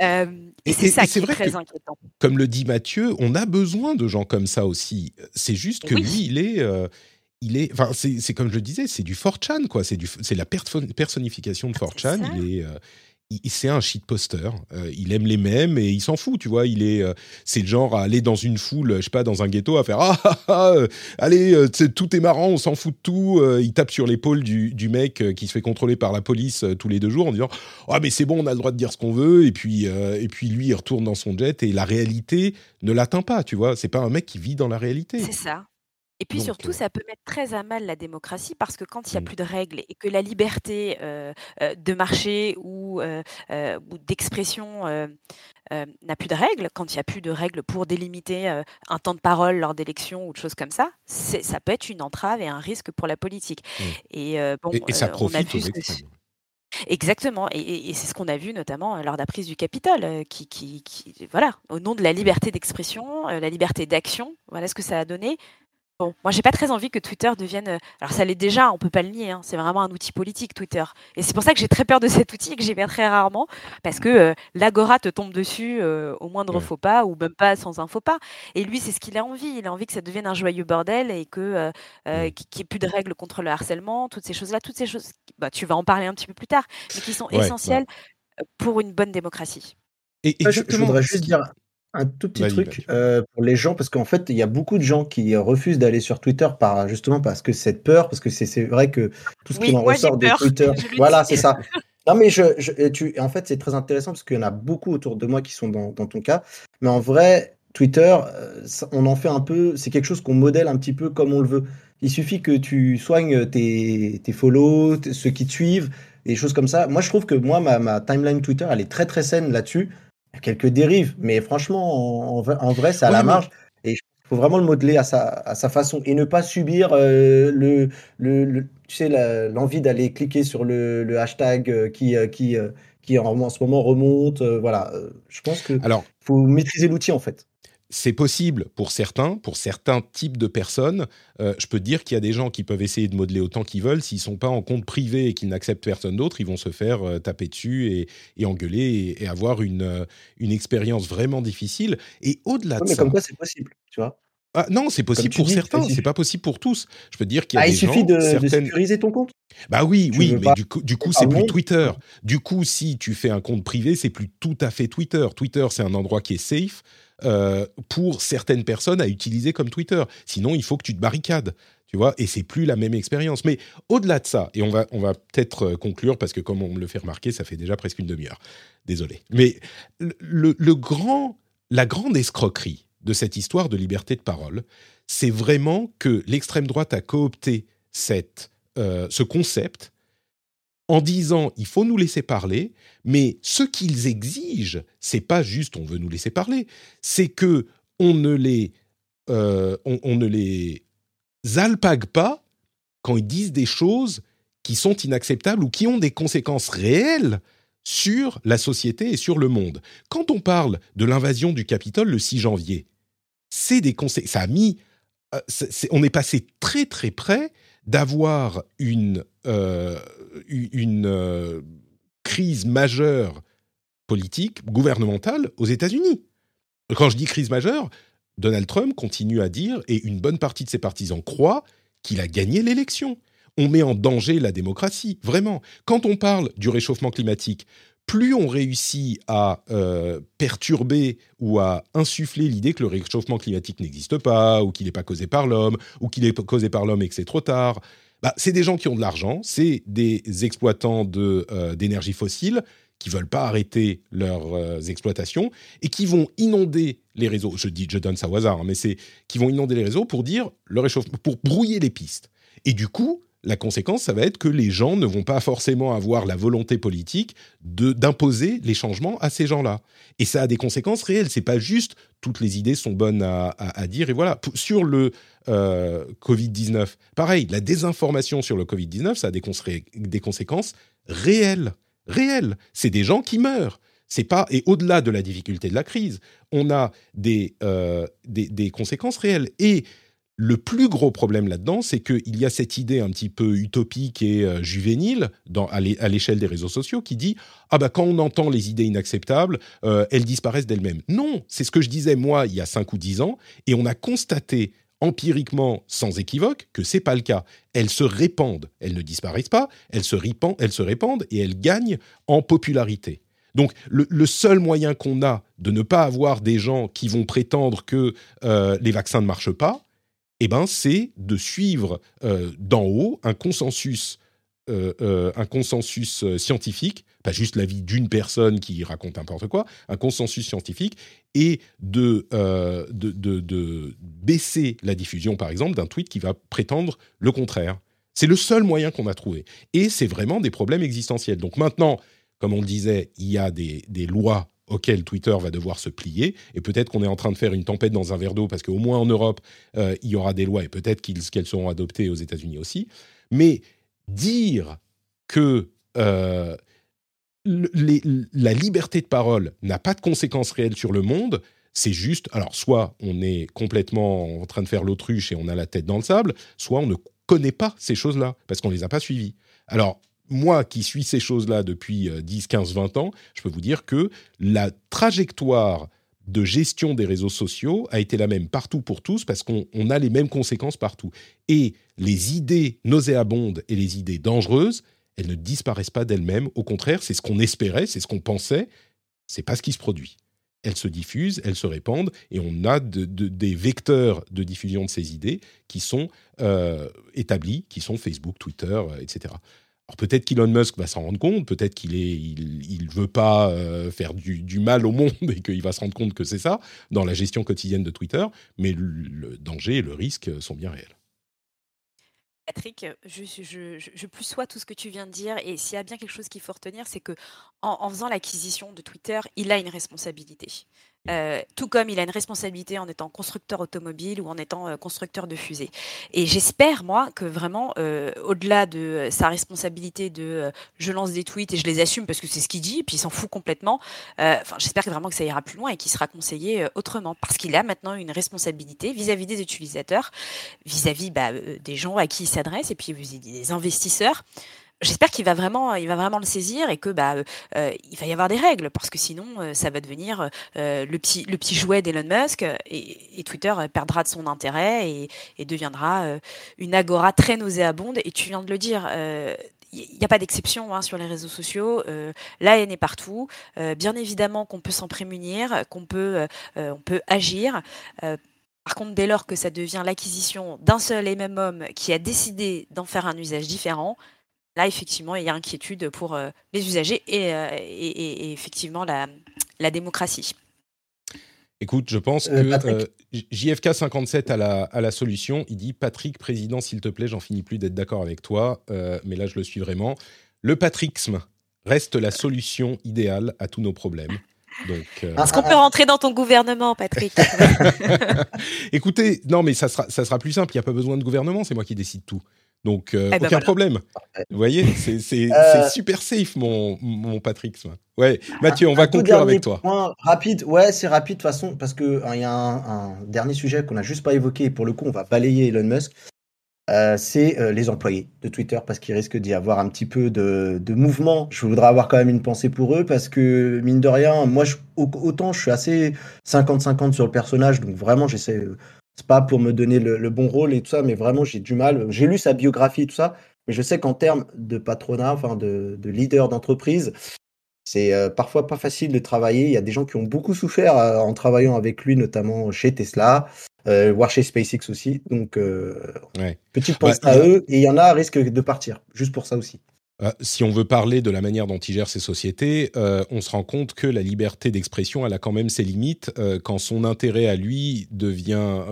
Euh, et, c'est ça qui est, très inquiétant. Comme le dit Mathieu, on a besoin de gens comme ça aussi. C'est juste que lui, il est. Euh, il est, enfin, c'est comme je le disais, c'est du 4chan, quoi. C'est la personnification de 4chan. Il est, euh, c'est un shitposter. Euh, il aime les mêmes et il s'en fout, tu vois. Il est, euh, c'est le genre à aller dans une foule, je sais pas, dans un ghetto, à faire ah ah ah, euh, allez, tout est marrant, on s'en fout de tout. il tape sur l'épaule du, du, mec qui se fait contrôler par la police tous les deux jours en disant ah mais c'est bon, on a le droit de dire ce qu'on veut. Et puis et puis lui, il retourne dans son jet et la réalité ne l'atteint pas, tu vois. C'est pas un mec qui vit dans la réalité. C'est ça. Et puis surtout, ça peut mettre très à mal la démocratie parce que quand il n'y a mmh. plus de règles et que la liberté de marché ou, d'expression n'a plus de règles, quand il n'y a plus de règles pour délimiter un temps de parole lors d'élections ou de choses comme ça, ça peut être une entrave et un risque pour la politique. Mmh. Et, bon, ça profite aux Exactement, et, c'est ce qu'on a vu notamment lors de la prise du Capitole, qui, qui, voilà, au nom de la liberté d'expression, la liberté d'action, voilà ce que ça a donné. Bon, moi, j'ai pas très envie que Twitter devienne. Euh, alors, ça l'est déjà, on peut pas le nier. Hein, c'est vraiment un outil politique, Twitter. Et c'est pour ça que j'ai très peur de cet outil et que j'y vais très rarement, parce que euh, l'agora te tombe dessus euh, au moindre faux pas ou même pas sans un faux pas. Et lui, c'est ce qu'il a envie. Il a envie que ça devienne un joyeux bordel et que qu'il n'y ait plus de règles contre le harcèlement, toutes ces choses-là, toutes ces choses. Bah, tu vas en parler un petit peu plus tard, mais qui sont essentielles pour une bonne démocratie. Et, je, voudrais juste dire un tout petit truc euh, pour les gens, parce qu'en fait, il y a beaucoup de gens qui refusent d'aller sur Twitter par justement parce que cette peur, parce que c'est vrai que tout ce qui en ressort de Twitter, voilà, c'est ça. Non, mais je, tu, en fait, c'est très intéressant parce qu'il y en a beaucoup autour de moi qui sont dans, ton cas. Mais en vrai, Twitter, euh, on en fait un peu, c'est quelque chose qu'on modèle un petit peu comme on le veut. Il suffit que tu soignes tes, tes follow, ceux qui te suivent, des choses comme ça. Moi, je trouve que moi, ma, ma timeline Twitter, elle est très très saine là-dessus quelques dérives, mais franchement, en, vrai, c'est à la marge. Et il faut vraiment le modeler à sa, à sa façon et ne pas subir euh, le, le, tu sais, l'envie d'aller cliquer sur le, le hashtag euh, qui, euh, qui, qui en, ce moment remonte. voilà, je pense que Alors, faut maîtriser l'outil en fait. C'est possible pour certains, pour certains types de personnes. Euh, je peux te dire qu'il y a des gens qui peuvent essayer de modeler autant qu'ils veulent. S'ils sont pas en compte privé et qu'ils n'acceptent personne d'autre, ils vont se faire euh, taper dessus et, engueuler et, avoir une, euh, une expérience vraiment difficile. Et au-delà de mais ça. comme quoi, c'est possible, tu vois. Ah, non, c'est possible pour certains, c'est pas possible pour tous. Je peux te dire qu'il y a ah, des il suffit de, sécuriser ton compte? Bah oui, oui, mais du coup, du coup, c'est plus Twitter. Du coup, si tu fais un compte privé, c'est plus tout à fait Twitter. Twitter, c'est un endroit qui est safe. Euh, pour certaines personnes à utiliser comme Twitter. Sinon, il faut que tu te barricades, tu vois, et c'est plus la même expérience. Mais au-delà de ça, et on va, on va peut-être euh, conclure parce que comme on me le fait remarquer, ça fait déjà presque une demi-heure. Désolé. Mais le, grand, la grande escroquerie de cette histoire de liberté de parole, c'est vraiment que l'extrême droite a coopté cette, euh, ce concept en disant il faut nous laisser parler, mais ce qu'ils exigent, c'est pas juste on veut nous laisser parler, c'est que on ne les euh, on, ne les alpague pas quand ils disent des choses qui sont inacceptables ou qui ont des conséquences réelles sur la société et sur le monde. Quand on parle de l'invasion du Capitole le 6 janvier, c'est des conséquences. Ça a mis, euh, on est passé très très près d'avoir une, euh, euh, crise majeure politique, gouvernementale aux États-Unis. Quand je dis crise majeure, Donald Trump continue à dire, et une bonne partie de ses partisans croient, qu'il a gagné l'élection. On met en danger la démocratie, vraiment. Quand on parle du réchauffement climatique, plus on réussit à euh, perturber ou à insuffler l'idée que le réchauffement climatique n'existe pas, ou qu'il n'est pas causé par l'homme, ou qu'il est causé par l'homme et que c'est trop tard, bah, c'est des gens qui ont de l'argent, c'est des exploitants euh, d'énergie fossile qui veulent pas arrêter leurs euh, exploitations et qui vont inonder les réseaux. Je dis, je donne ça au hasard, hein, mais c'est qui vont inonder les réseaux pour dire le réchauffement, pour brouiller les pistes. Et du coup, la conséquence, ça va être que les gens ne vont pas forcément avoir la volonté politique d'imposer les changements à ces gens-là. Et ça a des conséquences réelles. C'est pas juste toutes les idées sont bonnes à, dire et voilà. Sur le euh, Covid-19, pareil, la désinformation sur le Covid-19, ça a des, des conséquences réelles. Réelles. C'est des gens qui meurent. C'est pas et au-delà de la difficulté de la crise, on a des, euh, des, des conséquences réelles et le plus gros problème là-dedans, c'est qu'il y a cette idée un petit peu utopique et euh, juvénile à l'échelle des réseaux sociaux qui dit ah bah quand on entend les idées inacceptables, euh, elles disparaissent d'elles-mêmes. Non, c'est ce que je disais moi il y a 5 ou 10 ans et on a constaté empiriquement sans équivoque que c'est pas le cas. Elles se répandent, elles ne disparaissent pas, elles se répandent, elles se répandent et elles gagnent en popularité. Donc le, seul moyen qu'on a de ne pas avoir des gens qui vont prétendre que euh, les vaccins ne marchent pas, eh ben, c'est de suivre euh, d'en haut un consensus, euh, euh, un consensus scientifique, pas juste l'avis d'une personne qui raconte n'importe quoi, un consensus scientifique, et de, de, de, baisser la diffusion, par exemple, d'un tweet qui va prétendre le contraire. C'est le seul moyen qu'on a trouvé. Et c'est vraiment des problèmes existentiels. Donc maintenant, comme on le disait, il y a des, des lois auquel Twitter va devoir se plier. Et peut-être qu'on est en train de faire une tempête dans un verre d'eau, parce qu'au moins en Europe, euh, il y aura des lois, et peut-être qu'elles seront adoptées aux États-Unis aussi. Mais dire que euh, la liberté de parole n'a pas de conséquences réelles sur le monde, c'est juste, alors soit on est complètement en train de faire l'autruche et on a la tête dans le sable, soit on ne connaît pas ces choses-là, parce qu'on ne les a pas suivies. Alors, moi qui suis ces choses-là depuis 10, 15, 20 ans, je peux vous dire que la trajectoire de gestion des réseaux sociaux a été la même partout pour tous parce qu'on a les mêmes conséquences partout. Et les idées nauséabondes et les idées dangereuses, elles ne disparaissent pas d'elles-mêmes. Au contraire, c'est ce qu'on espérait, c'est ce qu'on pensait. C'est pas ce qui se produit. Elles se diffusent, elles se répandent, et on a des vecteurs de diffusion de ces idées qui sont euh, établis, qui sont Facebook, Twitter, euh, etc. Alors peut-être qu'Elon Musk va s'en rendre compte, peut-être qu'il est, il, veut pas euh, faire du, mal au monde et qu'il va se rendre compte que c'est ça dans la gestion quotidienne de Twitter, mais le, danger et le risque sont bien réels. Patrick, je, je, je, plus sois tout ce que tu viens de dire, et s'il y a bien quelque chose qu'il faut retenir, c'est que en, faisant l'acquisition de Twitter, il a une responsabilité. Euh, tout comme il a une responsabilité en étant constructeur automobile ou en étant constructeur de fusées. Et j'espère, moi, que vraiment, au-delà de sa responsabilité de je lance des tweets et je les assume parce que c'est ce qu'il dit, et puis il s'en fout complètement, j'espère vraiment que ça ira plus loin et qu'il sera conseillé autrement, parce qu'il a maintenant une responsabilité vis-à-vis des utilisateurs, vis-à-vis bah, des gens à qui il s'adresse, et puis des investisseurs j'espère qu'il va vraiment, il va vraiment le saisir et que bah, euh, euh, il va y avoir des règles parce que sinon euh, ça va devenir le petit, le petit jouet d'Elon Musk et, Twitter perdra de son intérêt et, deviendra une agora très nauséabonde. Et tu viens de le dire. il n'y a pas d'exception hein, sur les réseaux sociaux. la haine est partout. bien évidemment qu'on peut s'en prémunir, qu'on peut, peut agir. Par contre, dès lors que ça devient l'acquisition d'un seul et même homme qui a décidé d'en faire un usage différent, là, effectivement, il y a inquiétude pour euh, les usagers euh, et, effectivement la, la, démocratie. Écoute, je pense euh, que JFK57 a la, a la solution. Il dit Patrick, président, s'il te plaît, j'en finis plus d'être d'accord avec toi, mais là, je le suis vraiment. Le patrixme reste la solution idéale à tous nos problèmes. Donc, Est-ce qu'on peut rentrer dans ton gouvernement, Patrick? Écoutez, non, mais ça sera, ça sera plus simple. Il n'y a pas besoin de gouvernement, c'est moi qui décide tout. Donc, euh, eh ben aucun problème. Vous voyez, c'est euh, super safe, mon, mon Patrick. Ouais, Mathieu, on va conclure avec toi. Point rapide, ouais, c'est rapide de toute façon, parce qu'il hein, y a un, dernier sujet qu'on n'a juste pas évoqué, et pour le coup, on va balayer Elon Musk. Euh, c'est les employés de Twitter, parce qu'il risque d'y avoir un petit peu de, de, mouvement. Je voudrais avoir quand même une pensée pour eux, parce que, mine de rien, moi, je, autant je suis assez 50-50 sur le personnage, donc vraiment, j'essaie c'est pas pour me donner le, bon rôle et tout ça, mais vraiment j'ai du mal. J'ai lu sa biographie et tout ça, mais je sais qu'en termes de patronat, enfin de, leader d'entreprise, c'est euh, parfois pas facile de travailler. Il y a des gens qui ont beaucoup souffert euh, en travaillant avec lui, notamment chez Tesla, euh, voire chez SpaceX aussi. Donc, petite pensée à eux. Et il y en a à risque de partir, juste pour ça aussi. Euh, si on veut parler de la manière dont il gère ses sociétés, euh, on se rend compte que la liberté d'expression, elle a quand même ses limites euh, quand son intérêt à lui devient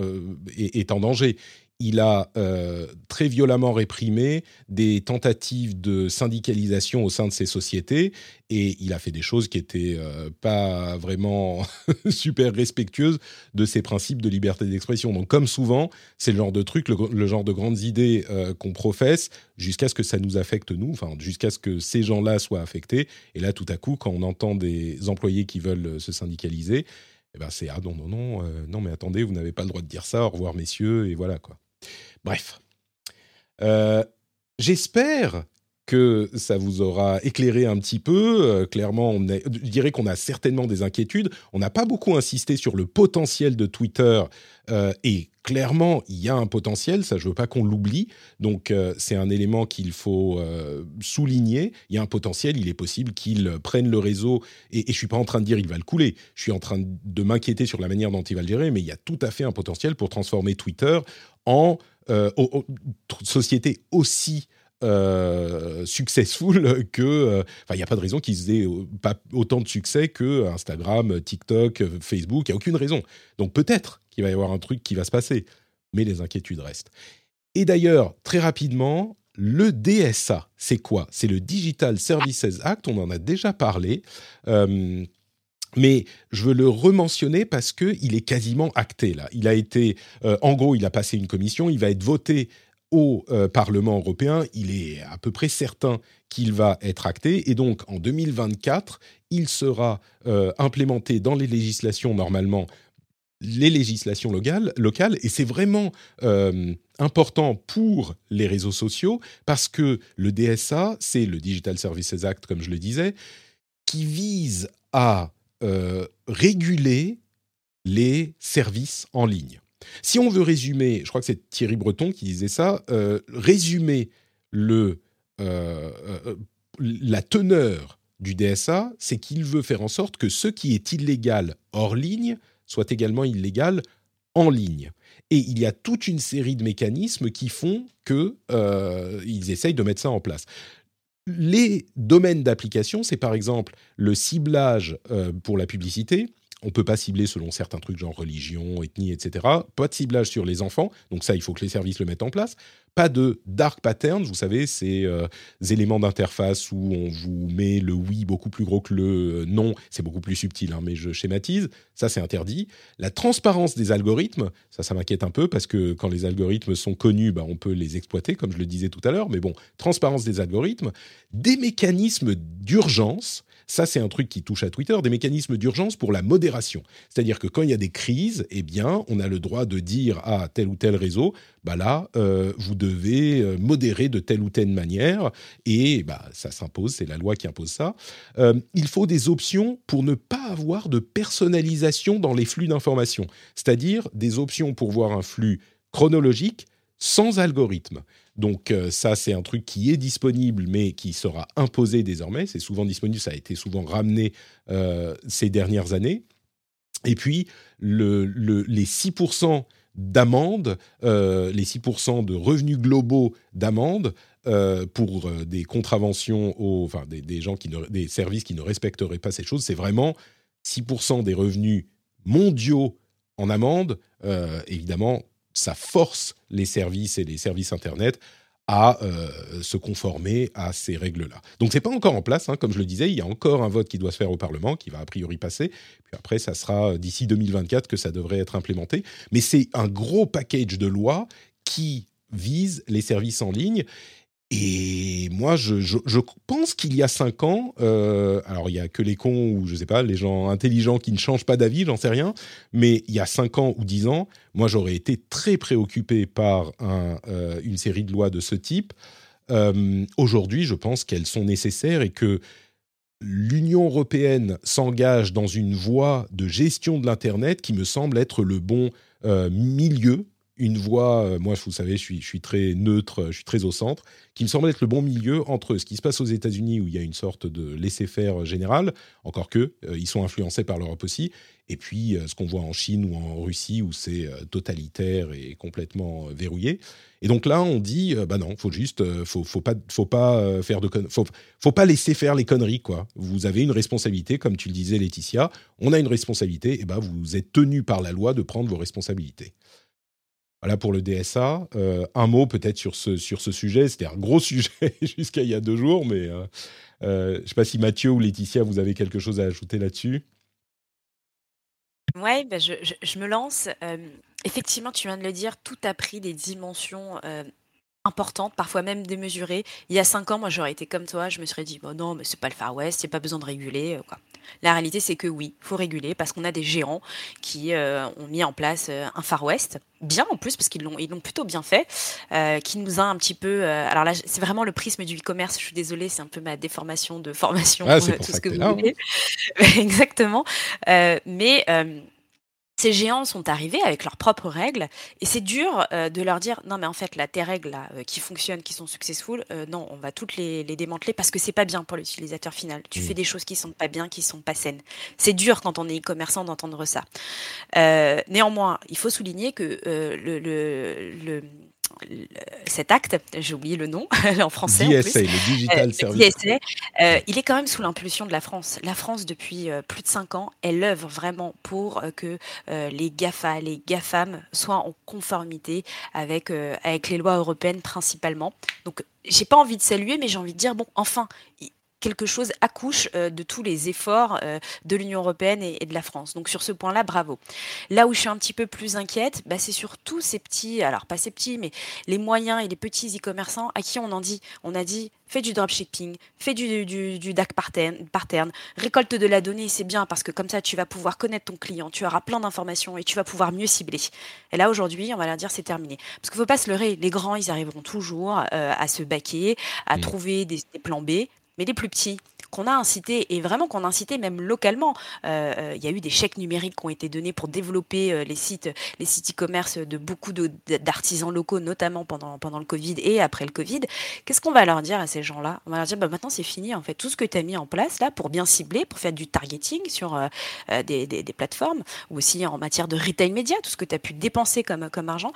est, en danger il a euh, très violemment réprimé des tentatives de syndicalisation au sein de ces sociétés et il a fait des choses qui étaient euh, pas vraiment super respectueuses de ses principes de liberté d'expression. Donc comme souvent, c'est le genre de truc, le, genre de grandes idées euh, qu'on professe jusqu'à ce que ça nous affecte nous, enfin jusqu'à ce que ces gens-là soient affectés. Et là, tout à coup, quand on entend des employés qui veulent se syndicaliser, eh ben c'est ah non non non non mais attendez, vous n'avez pas le droit de dire ça. Au revoir messieurs et voilà quoi. Bref. Euh, j'espère que ça vous aura éclairé un petit peu. Euh, clairement, je dirais qu'on a certainement des inquiétudes. On n'a pas beaucoup insisté sur le potentiel de Twitter euh, et clairement, il y a un potentiel. Ça, je veux pas qu'on l'oublie. Donc, c'est un élément qu'il faut souligner. Il y a un potentiel. Il est possible qu'il prenne le réseau. Et, je suis pas en train de dire il va le couler. Je suis en train de m'inquiéter sur la manière dont il va le gérer. Mais il y a tout à fait un potentiel pour transformer Twitter en euh, société aussi euh, successful que. Euh, enfin, il n'y a pas de raison qu'ils aient pas autant de succès que Instagram, TikTok, Facebook. Il n'y a aucune raison. Donc peut-être qu'il va y avoir un truc qui va se passer, mais les inquiétudes restent. Et d'ailleurs, très rapidement, le DSA, c'est quoi? C'est le Digital Services Act. On en a déjà parlé. Mais je veux le rementionner parce qu'il est quasiment acté là. Il a été, euh, en gros, il a passé une commission, il va être voté au euh, Parlement européen. Il est à peu près certain qu'il va être acté et donc en 2024, il sera euh, implémenté dans les législations normalement les législations locales, locales et c'est vraiment important pour les réseaux sociaux parce que le DSA, c'est le Digital Services Act, comme je le disais, qui vise à euh, réguler les services en ligne. Si on veut résumer, je crois que c'est Thierry Breton qui disait ça, euh, résumer le, euh, la teneur du DSA, c'est qu'il veut faire en sorte que ce qui est illégal hors ligne soit également illégal en ligne. Et il y a toute une série de mécanismes qui font qu'ils essayent de mettre ça en place. Les domaines d'application, c'est par exemple le ciblage euh, pour la publicité, on peut pas cibler selon certains trucs genre religion, ethnie, etc. Pas de ciblage sur les enfants, donc ça il faut que les services le mettent en place. Pas de dark patterns, vous savez, ces euh, éléments d'interface où on vous met le oui beaucoup plus gros que le euh, non, c'est beaucoup plus subtil, hein, mais je schématise, ça c'est interdit. La transparence des algorithmes, ça ça m'inquiète un peu parce que quand les algorithmes sont connus, bah, on peut les exploiter, comme je le disais tout à l'heure, mais bon, transparence des algorithmes, des mécanismes d'urgence ça, c'est un truc qui touche à Twitter, des mécanismes d'urgence pour la modération. C'est-à-dire que quand il y a des crises, eh bien, on a le droit de dire à tel ou tel réseau, bah là, euh, vous devez euh, modérer de telle ou telle manière, et bah, ça s'impose, c'est la loi qui impose ça. Euh, il faut des options pour ne pas avoir de personnalisation dans les flux d'informations, c'est-à-dire des options pour voir un flux chronologique sans algorithme. Donc euh, ça, c'est un truc qui est disponible, mais qui sera imposé désormais. C'est souvent disponible, ça a été souvent ramené euh, ces dernières années. Et puis, le, les 6% d'amende, euh, les 6% de revenus globaux d'amende pour des contraventions, aux, enfin des, gens qui des services qui ne respecteraient pas ces choses, c'est vraiment 6% des revenus mondiaux en amende. évidemment, ça force les services et les services Internet à euh, se conformer à ces règles-là. Donc c'est pas encore en place, hein, comme je le disais, il y a encore un vote qui doit se faire au Parlement, qui va a priori passer, puis après ça sera euh, d'ici 2024 que ça devrait être implémenté, mais c'est un gros package de lois qui vise les services en ligne et moi, je, pense qu'il y a cinq ans, euh, alors il y a que les cons ou je sais pas, les gens intelligents qui ne changent pas d'avis, j'en sais rien, mais il y a cinq ans ou dix ans, moi j'aurais été très préoccupé par euh, une série de lois de ce type. Euh, aujourd'hui, je pense qu'elles sont nécessaires et que l'Union européenne s'engage dans une voie de gestion de l'Internet qui me semble être le bon milieu une voie, euh, moi vous savez, je suis, je suis très neutre, je suis très au centre, qui me semble être le bon milieu entre ce qui se passe aux États-Unis où il y a une sorte de laisser-faire général, encore que euh, ils sont influencés par l'Europe aussi, et puis euh, ce qu'on voit en Chine ou en Russie où c'est totalitaire et complètement verrouillé. Et donc là, on dit, bah non, faut juste, faut, pas, faut pas faire de, faut, pas laisser faire les conneries quoi. Vous avez une responsabilité, comme tu le disais, Laetitia. On a une responsabilité, et ben vous êtes tenu par la loi de prendre vos responsabilités. Voilà pour le DSA. Euh, un mot peut-être sur ce, sur ce sujet. C'était un gros sujet jusqu'à il y a deux jours, mais euh, euh, je ne sais pas si Mathieu ou Laetitia, vous avez quelque chose à ajouter là-dessus. Oui, bah, je, je, me lance. effectivement, tu viens de le dire, tout a pris des dimensions importante, parfois même démesurée. Il y a cinq ans, moi, j'aurais été comme toi, je me serais dit, bon, non, mais c'est pas le Far West, il n'y a pas besoin de réguler. Euh, quoi. La réalité, c'est que oui, il faut réguler parce qu'on a des gérants qui euh, ont mis en place euh, un Far West, bien en plus, parce qu'ils l'ont, ils l'ont plutôt bien fait, qui nous a un petit peu. alors là, c'est vraiment le prisme du e-commerce, je suis désolée, c'est un peu ma déformation de formation, ah, tout ce que, vous voulez. Exactement. mais ces géants sont arrivés avec leurs propres règles et c'est dur euh, de leur dire non mais en fait là tes règles là euh, qui fonctionnent qui sont successful euh, non on va toutes les, démanteler parce que c'est pas bien pour l'utilisateur final. Tu fais mmh. des choses qui sont pas bien qui sont pas saines. C'est dur quand on est e-commerçant d'entendre ça. Néanmoins il faut souligner que le, le cet acte, j'ai oublié le nom en français. DSA, le Digital euh, Service. Euh, il est quand même sous l'impulsion de la France. La France, depuis euh, plus de cinq ans, elle œuvre vraiment pour que les GAFA, les GAFAM soient en conformité avec, avec les lois européennes principalement. Donc, j'ai pas envie de saluer, mais j'ai envie de dire, bon, enfin, quelque chose accouche euh, de tous les efforts euh, de l'Union européenne et, de la France. Donc sur ce point-là, bravo. Là où je suis un petit peu plus inquiète, bah, c'est sur tous ces petits, alors pas ces petits, mais les moyens et les petits e-commerçants à qui on en dit, on a dit, fais du dropshipping, fais du, du, du DAC parterne, récolte de la donnée, c'est bien parce que comme ça, tu vas pouvoir connaître ton client, tu auras plein d'informations et tu vas pouvoir mieux cibler. Et là, aujourd'hui, on va leur dire, c'est terminé. Parce qu'il ne faut pas se leurrer, les grands, ils arriveront toujours euh, à se baquer, à mmh. trouver des plans B mais les plus petits qu'on a incité, et vraiment qu'on a incité même localement. Euh, euh, il y a eu des chèques numériques qui ont été donnés pour développer euh, les sites les sites e-commerce de beaucoup d'artisans locaux, notamment pendant, pendant le Covid et après le Covid. Qu'est-ce qu'on va leur dire à ces gens-là? On va leur dire, bah, maintenant c'est fini, en fait, tout ce que tu as mis en place là pour bien cibler, pour faire du targeting sur des, des, plateformes, ou aussi en matière de retail média, tout ce que tu as pu dépenser comme, comme argent,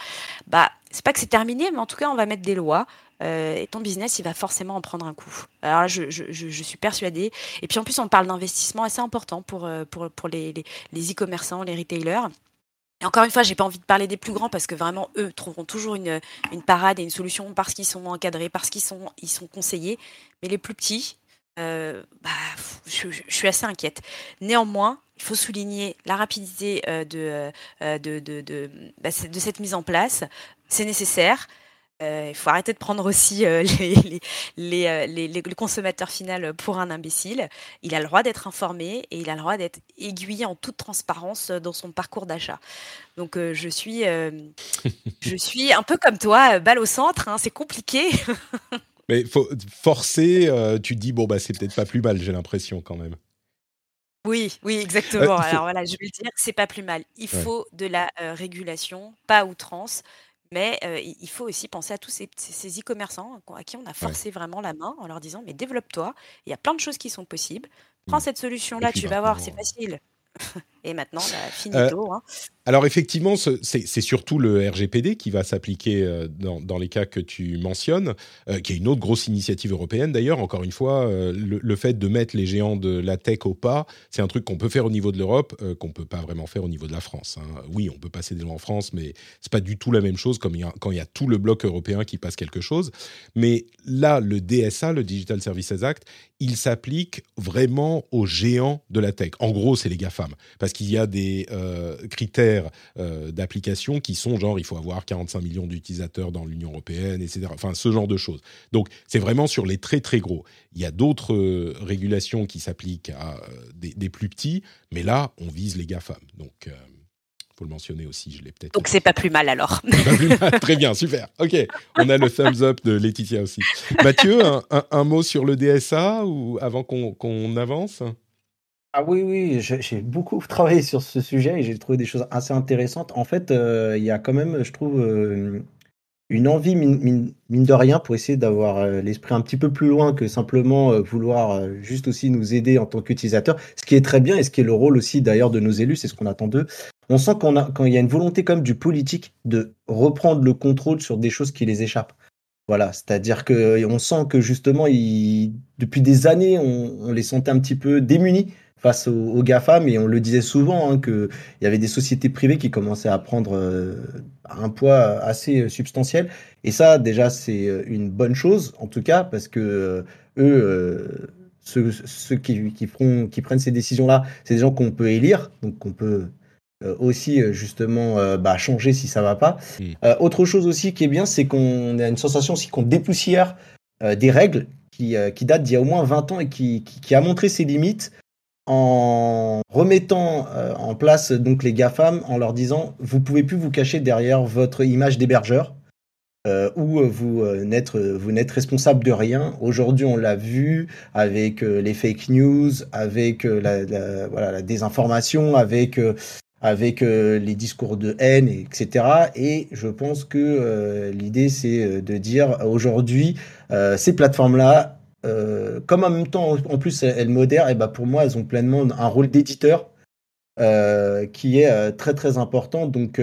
bah, c'est pas que c'est terminé, mais en tout cas, on va mettre des lois et ton business, il va forcément en prendre un coup. Alors là, je, suis persuadée. Et puis en plus, on parle d'investissement assez important pour, pour, pour les e-commerçants, les, retailers. Et encore une fois, j'ai pas envie de parler des plus grands parce que vraiment, eux trouveront toujours une, une parade et une solution parce qu'ils sont encadrés, parce qu'ils sont, ils sont conseillés. Mais les plus petits, bah, je, suis assez inquiète. Néanmoins, il faut souligner la rapidité euh, euh, de, de, de, bah, de, cette mise en place. C'est nécessaire. Euh, il faut arrêter de prendre aussi les, les, les, le consommateur final pour un imbécile. Il a le droit d'être informé et il a le droit d'être aiguillé en toute transparence dans son parcours d'achat. Donc je suis, je suis un peu comme toi, balle au centre. Hein, c'est compliqué. Mais faut, forcer, tu te dis bon bah c'est peut-être pas plus mal. J'ai l'impression quand même. Oui, oui, exactement. Alors voilà, je vais le dire, c'est pas plus mal. Il faut de la régulation, pas outrance, mais il faut aussi penser à tous ces, e-commerçants à qui on a forcé vraiment la main en leur disant mais développe-toi, il y a plein de choses qui sont possibles. Prends mmh. cette solution-là, tu vas voir, c'est facile. Et maintenant, bah, finito. Hein. Alors effectivement, c'est surtout le RGPD qui va s'appliquer euh, dans, les cas que tu mentionnes, euh, qui est une autre grosse initiative européenne d'ailleurs. Encore une fois, euh, le, fait de mettre les géants de la tech au pas, c'est un truc qu'on peut faire au niveau de l'Europe, qu'on ne peut pas vraiment faire au niveau de la France. Hein. Oui, on peut passer des lois en France, mais c'est pas du tout la même chose comme quand il y a tout le bloc européen qui passe quelque chose. Mais là, le DSA, le Digital Services Act, il s'applique vraiment aux géants de la tech. En gros, c'est les GAFAM, parce qu'il y a des critères euh, d'applications qui sont genre il faut avoir 45 millions d'utilisateurs dans l'Union européenne, etc. Enfin, ce genre de choses. Donc, c'est vraiment sur les très très gros. Il y a d'autres euh, régulations qui s'appliquent à euh, des, plus petits, mais là, on vise les GAFAM. Donc, il faut le mentionner aussi, je l'ai peut-être. Donc, c'est pas plus mal alors. Très bien, super. Ok, on a le thumbs up de Laetitia aussi. Mathieu, un, mot sur le DSA ou avant qu'on avance? Ah oui, oui, j'ai beaucoup travaillé sur ce sujet et j'ai trouvé des choses assez intéressantes. En fait, euh, il y a quand même, je trouve, euh, une envie, mine, de rien, pour essayer d'avoir euh, l'esprit un petit peu plus loin que simplement vouloir juste aussi nous aider en tant qu'utilisateurs. Ce qui est très bien et ce qui est le rôle aussi d'ailleurs de nos élus, c'est ce qu'on attend d'eux. On sent qu'on a, quand il y a une volonté comme du politique de reprendre le contrôle sur des choses qui les échappent. Voilà, c'est-à-dire que on sent que justement, depuis des années, on les sentait un petit peu démunis face aux, GAFA, mais on le disait souvent, hein, qu'il y avait des sociétés privées qui commençaient à prendre euh, un poids assez substantiel. Et ça, déjà, c'est euh, une bonne chose, en tout cas, parce que euh, eux, ceux, qui, qui, qui, prennent ces décisions-là, c'est des gens qu'on peut élire, donc qu'on peut aussi justement bah, changer si ça va pas. autre chose aussi qui est bien, c'est qu'on a une sensation aussi qu'on dépoussière des règles qui, qui datent d'il y a au moins 20 ans et qui, qui a montré ses limites en remettant euh, en place donc les GAFAM en leur disant vous pouvez plus vous cacher derrière votre image d'hébergeur euh, où vous euh, n'êtes n'êtes responsable de rien. Aujourd'hui, on l'a vu avec les fake news, avec la, voilà, la désinformation, avec avec les discours de haine, etc. Et je pense que l'idée, c'est de dire aujourd'hui, ces plateformes-là, euh, comme en même temps, en plus, elles modèrent, et bah pour moi, elles ont pleinement un rôle d'éditeur euh, qui est euh, très très important. Donc,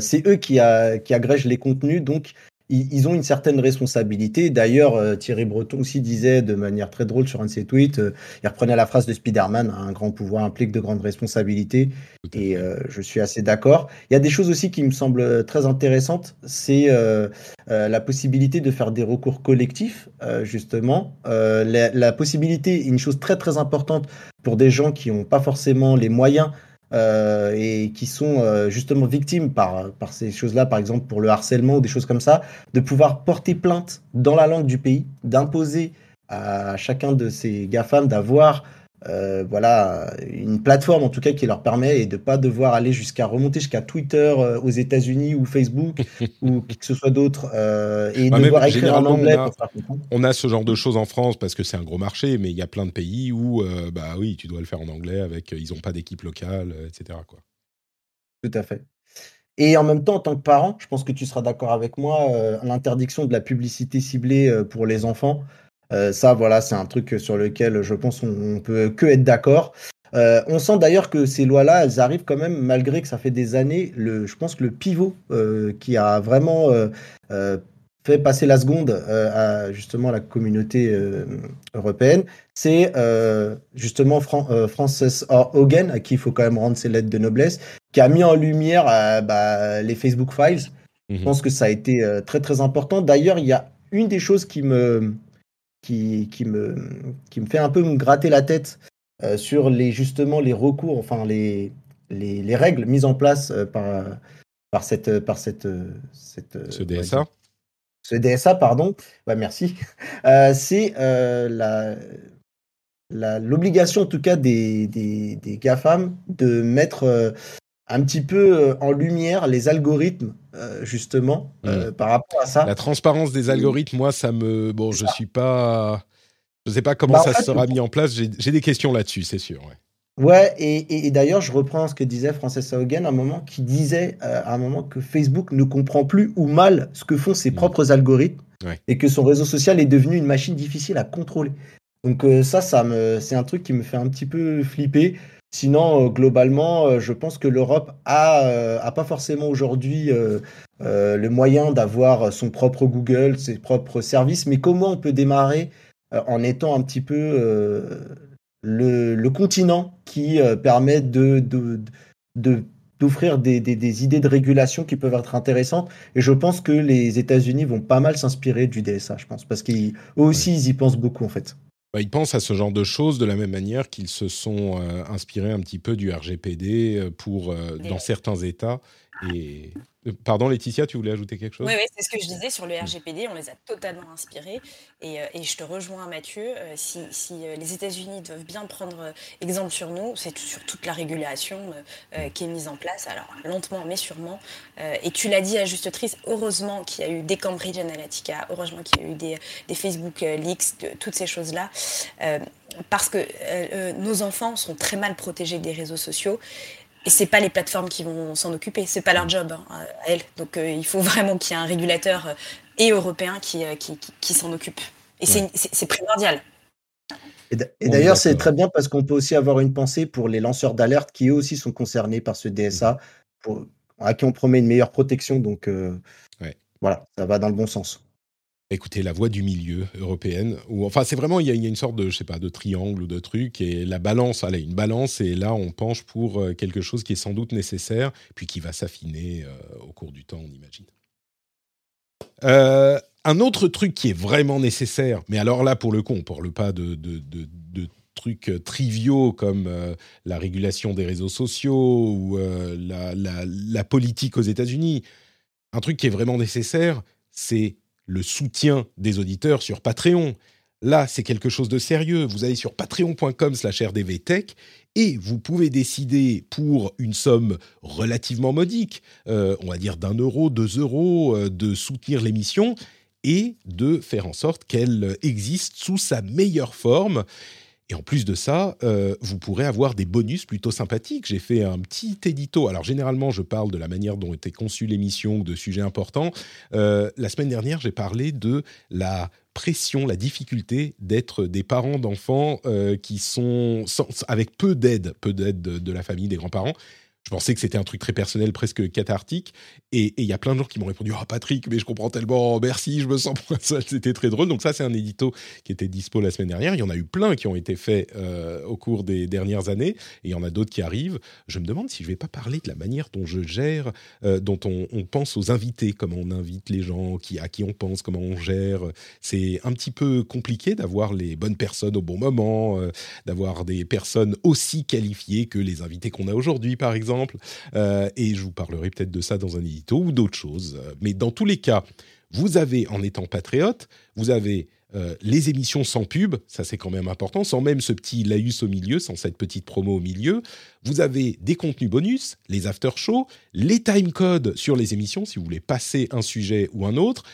c'est eux qui, qui agrègent les contenus. Donc, ils, ont une certaine responsabilité. D'ailleurs, euh, Thierry Breton aussi disait de manière très drôle sur un de ses tweets, euh, il reprenait la phrase de Spider-Man, un grand pouvoir implique de grandes responsabilités. Et euh, je suis assez d'accord. Il y a des choses aussi qui me semblent très intéressantes. C'est la possibilité de faire des recours collectifs, justement. La, la, possibilité, une chose très très importante pour des gens qui n'ont pas forcément les moyens euh, et qui sont euh, justement victimes par, par ces choses-là, par exemple pour le harcèlement ou des choses comme ça, de pouvoir porter plainte dans la langue du pays, d'imposer à chacun de ces GAFAM d'avoir euh, voilà, une plateforme en tout cas qui leur permet et de pas devoir aller jusqu'à remonter jusqu'à Twitter euh, aux États-Unis ou Facebook ou qui que ce soit d'autre euh, et bah, devoir écrire en anglais. On a, on a, ce genre de choses en France parce que c'est un gros marché, mais il y a plein de pays où bah oui, tu dois le faire en anglais avec ils n'ont pas d'équipe locale, etc. Quoi. Tout à fait. Et en même temps, en tant que parent, je pense que tu seras d'accord avec moi, l'interdiction de la publicité ciblée pour les enfants. Euh, ça, voilà, c'est un truc sur lequel je pense on, peut que être d'accord. Euh, on sent d'ailleurs que ces lois-là, elles arrivent quand même, fait des années. Le, je pense que le pivot euh, qui a vraiment fait passer la seconde à justement la communauté européenne, c'est justement Frances Hogan, à qui il faut quand même rendre ses lettres de noblesse, qui a mis en lumière bah, les Facebook Files. Je mhm. pense que ça a été très très important. D'ailleurs, il y a une des choses qui me, qui, qui, me, qui me fait un peu me gratter la tête sur les, justement les recours, enfin les, les, les règles mises en place par, par cette, par cette, cette ce DSA. Ce DSA, pardon. Ouais, merci. Euh, c'est euh, la, l'obligation, en tout cas, des, des, des GAFAM de mettre euh, un petit peu en lumière les algorithmes, justement, mmh. par rapport à ça. La transparence des algorithmes, moi, ça me. Bon, je suis pas. Je sais pas comment bah, ça sera mis en place. J'ai des questions là-dessus, c'est sûr. Ouais. Ouais, et, d'ailleurs, je reprends ce que disait Frances Haugen à un moment, qui disait euh, à un moment que Facebook ne comprend plus ou mal ce que font ses propres algorithmes et que son réseau social est devenu une machine difficile à contrôler. Donc euh, ça, ça me, c'est un truc qui me fait un petit peu flipper. Sinon, euh, globalement, je pense que l'Europe a, a pas forcément aujourd'hui le moyen d'avoir son propre Google, ses propres services, mais comment on peut démarrer en étant un petit peu le, continent qui euh, permet de, d'offrir des, idées de régulation qui peuvent être intéressantes. Et je pense que les États-Unis vont pas mal s'inspirer du DSA, je pense, parce qu'eux aussi, ils y pensent beaucoup, en fait. Bah, ils pensent à ce genre de choses de la même manière qu'ils se sont euh, inspirés un petit peu du RGPD euh, pour, dans certains États. Et euh, pardon, Laetitia, tu voulais ajouter quelque chose Oui, c'est ce que je disais sur le RGPD. On les a totalement inspirés. Et, euh, je te rejoins, Mathieu. Euh, si, les États-Unis doivent bien prendre exemple sur nous, c'est sur toute la régulation qui est mise en place. Alors, lentement, mais sûrement. et tu l'as dit à juste triste, heureusement qu'il y a eu des Cambridge Analytica, heureusement qu'il y a eu des, des Facebook Leaks, de, toutes ces choses-là. parce que nos enfants sont très mal protégés des réseaux sociaux et c'est pas les plateformes qui vont s'en occuper, c'est pas leur job hein, à elles. Donc euh, il faut vraiment qu'il y ait un régulateur euh, et européen qui, euh, qui, qui, s'en occupe. Et c'est primordial. Et d'ailleurs, c'est très bien parce qu'on peut aussi avoir une pensée pour les lanceurs d'alerte qui eux aussi sont concernés par ce DSA, pour, à qui on promet une meilleure protection. Donc voilà, ça va dans le bon sens. Écoutez, la voie du milieu européenne, ou enfin c'est vraiment il y, a, une sorte de je sais pas de triangle ou de truc et la balance, allez une balance et là on penche pour euh, quelque chose qui est sans doute nécessaire puis qui va s'affiner euh, au cours du temps on imagine. Euh, un autre truc qui est vraiment nécessaire, mais alors là pour le coup on parle pas de, de, trucs triviaux comme la régulation des réseaux sociaux ou la, la politique aux États-Unis. Un truc qui est vraiment nécessaire, c'est le soutien des auditeurs sur Patreon. Là, c'est quelque chose de sérieux. Vous allez sur patreon.com slash rdvtech et vous pouvez décider pour une somme relativement modique, euh, on va dire d'un euro, deux euros, euh, de soutenir l'émission et de faire en sorte qu'elle existe sous sa meilleure forme. Et en plus de ça, euh, vous pourrez avoir des bonus plutôt sympathiques. J'ai fait un petit édito. Alors généralement, je parle de la manière dont était conçue l'émission, de sujets importants. Euh, la semaine dernière, j'ai parlé de la pression, la difficulté d'être des parents d'enfants euh, qui sont avec peu d'aide, peu d'aide de, la famille, des grands-parents, je pensais que c'était un truc très personnel, presque cathartique. Et il y a plein de gens qui m'ont répondu Ah, Patrick, mais je comprends tellement, merci, je me sens moins seul. C'était très drôle. Donc, ça, c'est un édito qui était dispo la semaine dernière. Il y en a eu plein qui ont été faits euh, au cours des dernières années. Et il y en a d'autres qui arrivent. Je me demande si je ne vais pas parler de la manière dont je gère, euh, dont on, pense aux invités, comment on invite les gens, à qui on pense, comment on gère. C'est un petit peu compliqué d'avoir les bonnes personnes au bon moment, euh, d'avoir des personnes aussi qualifiées que les invités qu'on a aujourd'hui, par exemple euh, et je vous parlerai peut-être de ça dans un édito ou d'autres choses. Mais dans tous les cas, vous avez, en étant patriote, vous avez euh, les émissions sans pub, ça c'est quand même important, sans même ce petit laïus au milieu, sans cette petite promo au milieu. Vous avez des contenus bonus, les after shows, les time codes sur les émissions si vous voulez passer un sujet ou un autre,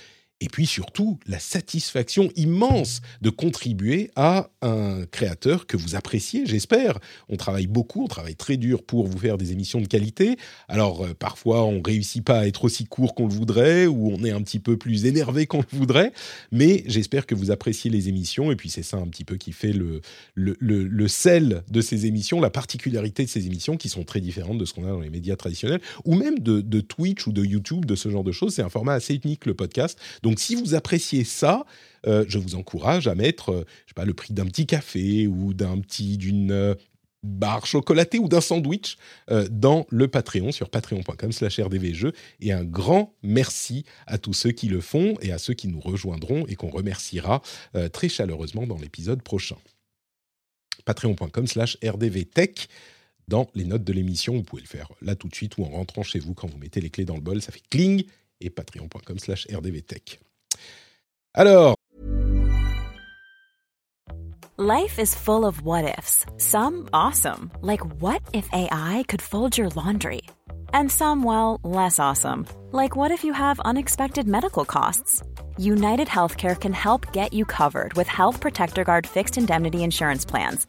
et puis surtout la satisfaction immense de contribuer à un créateur que vous appréciez, j'espère. On travaille beaucoup, on travaille très dur pour vous faire des émissions de qualité. Alors euh, parfois on réussit pas à être aussi court qu'on le voudrait, ou on est un petit peu plus énervé qu'on le voudrait, mais j'espère que vous appréciez les émissions, et puis c'est ça un petit peu qui fait le, sel de ces émissions, la particularité de ces émissions qui sont très différentes de ce qu'on a dans les médias traditionnels, ou même de, de Twitch ou de YouTube, de ce genre de choses. C'est un format assez unique, le podcast. Donc Donc si vous appréciez ça, je vous encourage à mettre, je sais pas, le prix d'un petit café ou d'un petit d'une barre chocolatée ou d'un sandwich euh, dans le Patreon sur patreon.com slash rdvjeux et un grand merci à tous ceux qui le font et à ceux qui nous rejoindront et qu'on remerciera euh, très chaleureusement dans l'épisode prochain. patreon.com slash rdvtech dans les notes de l'émission, vous pouvez le faire là tout de suite ou en rentrant chez vous quand vous mettez les clés dans le bol, ça fait cling et patreon.com slash rdvtech. Alors, Life is full of what ifs. Some awesome, like what if AI could fold your laundry? And some, well, less awesome, like what if you have unexpected medical costs? United Healthcare can help get you covered with Health Protector Guard fixed indemnity insurance plans.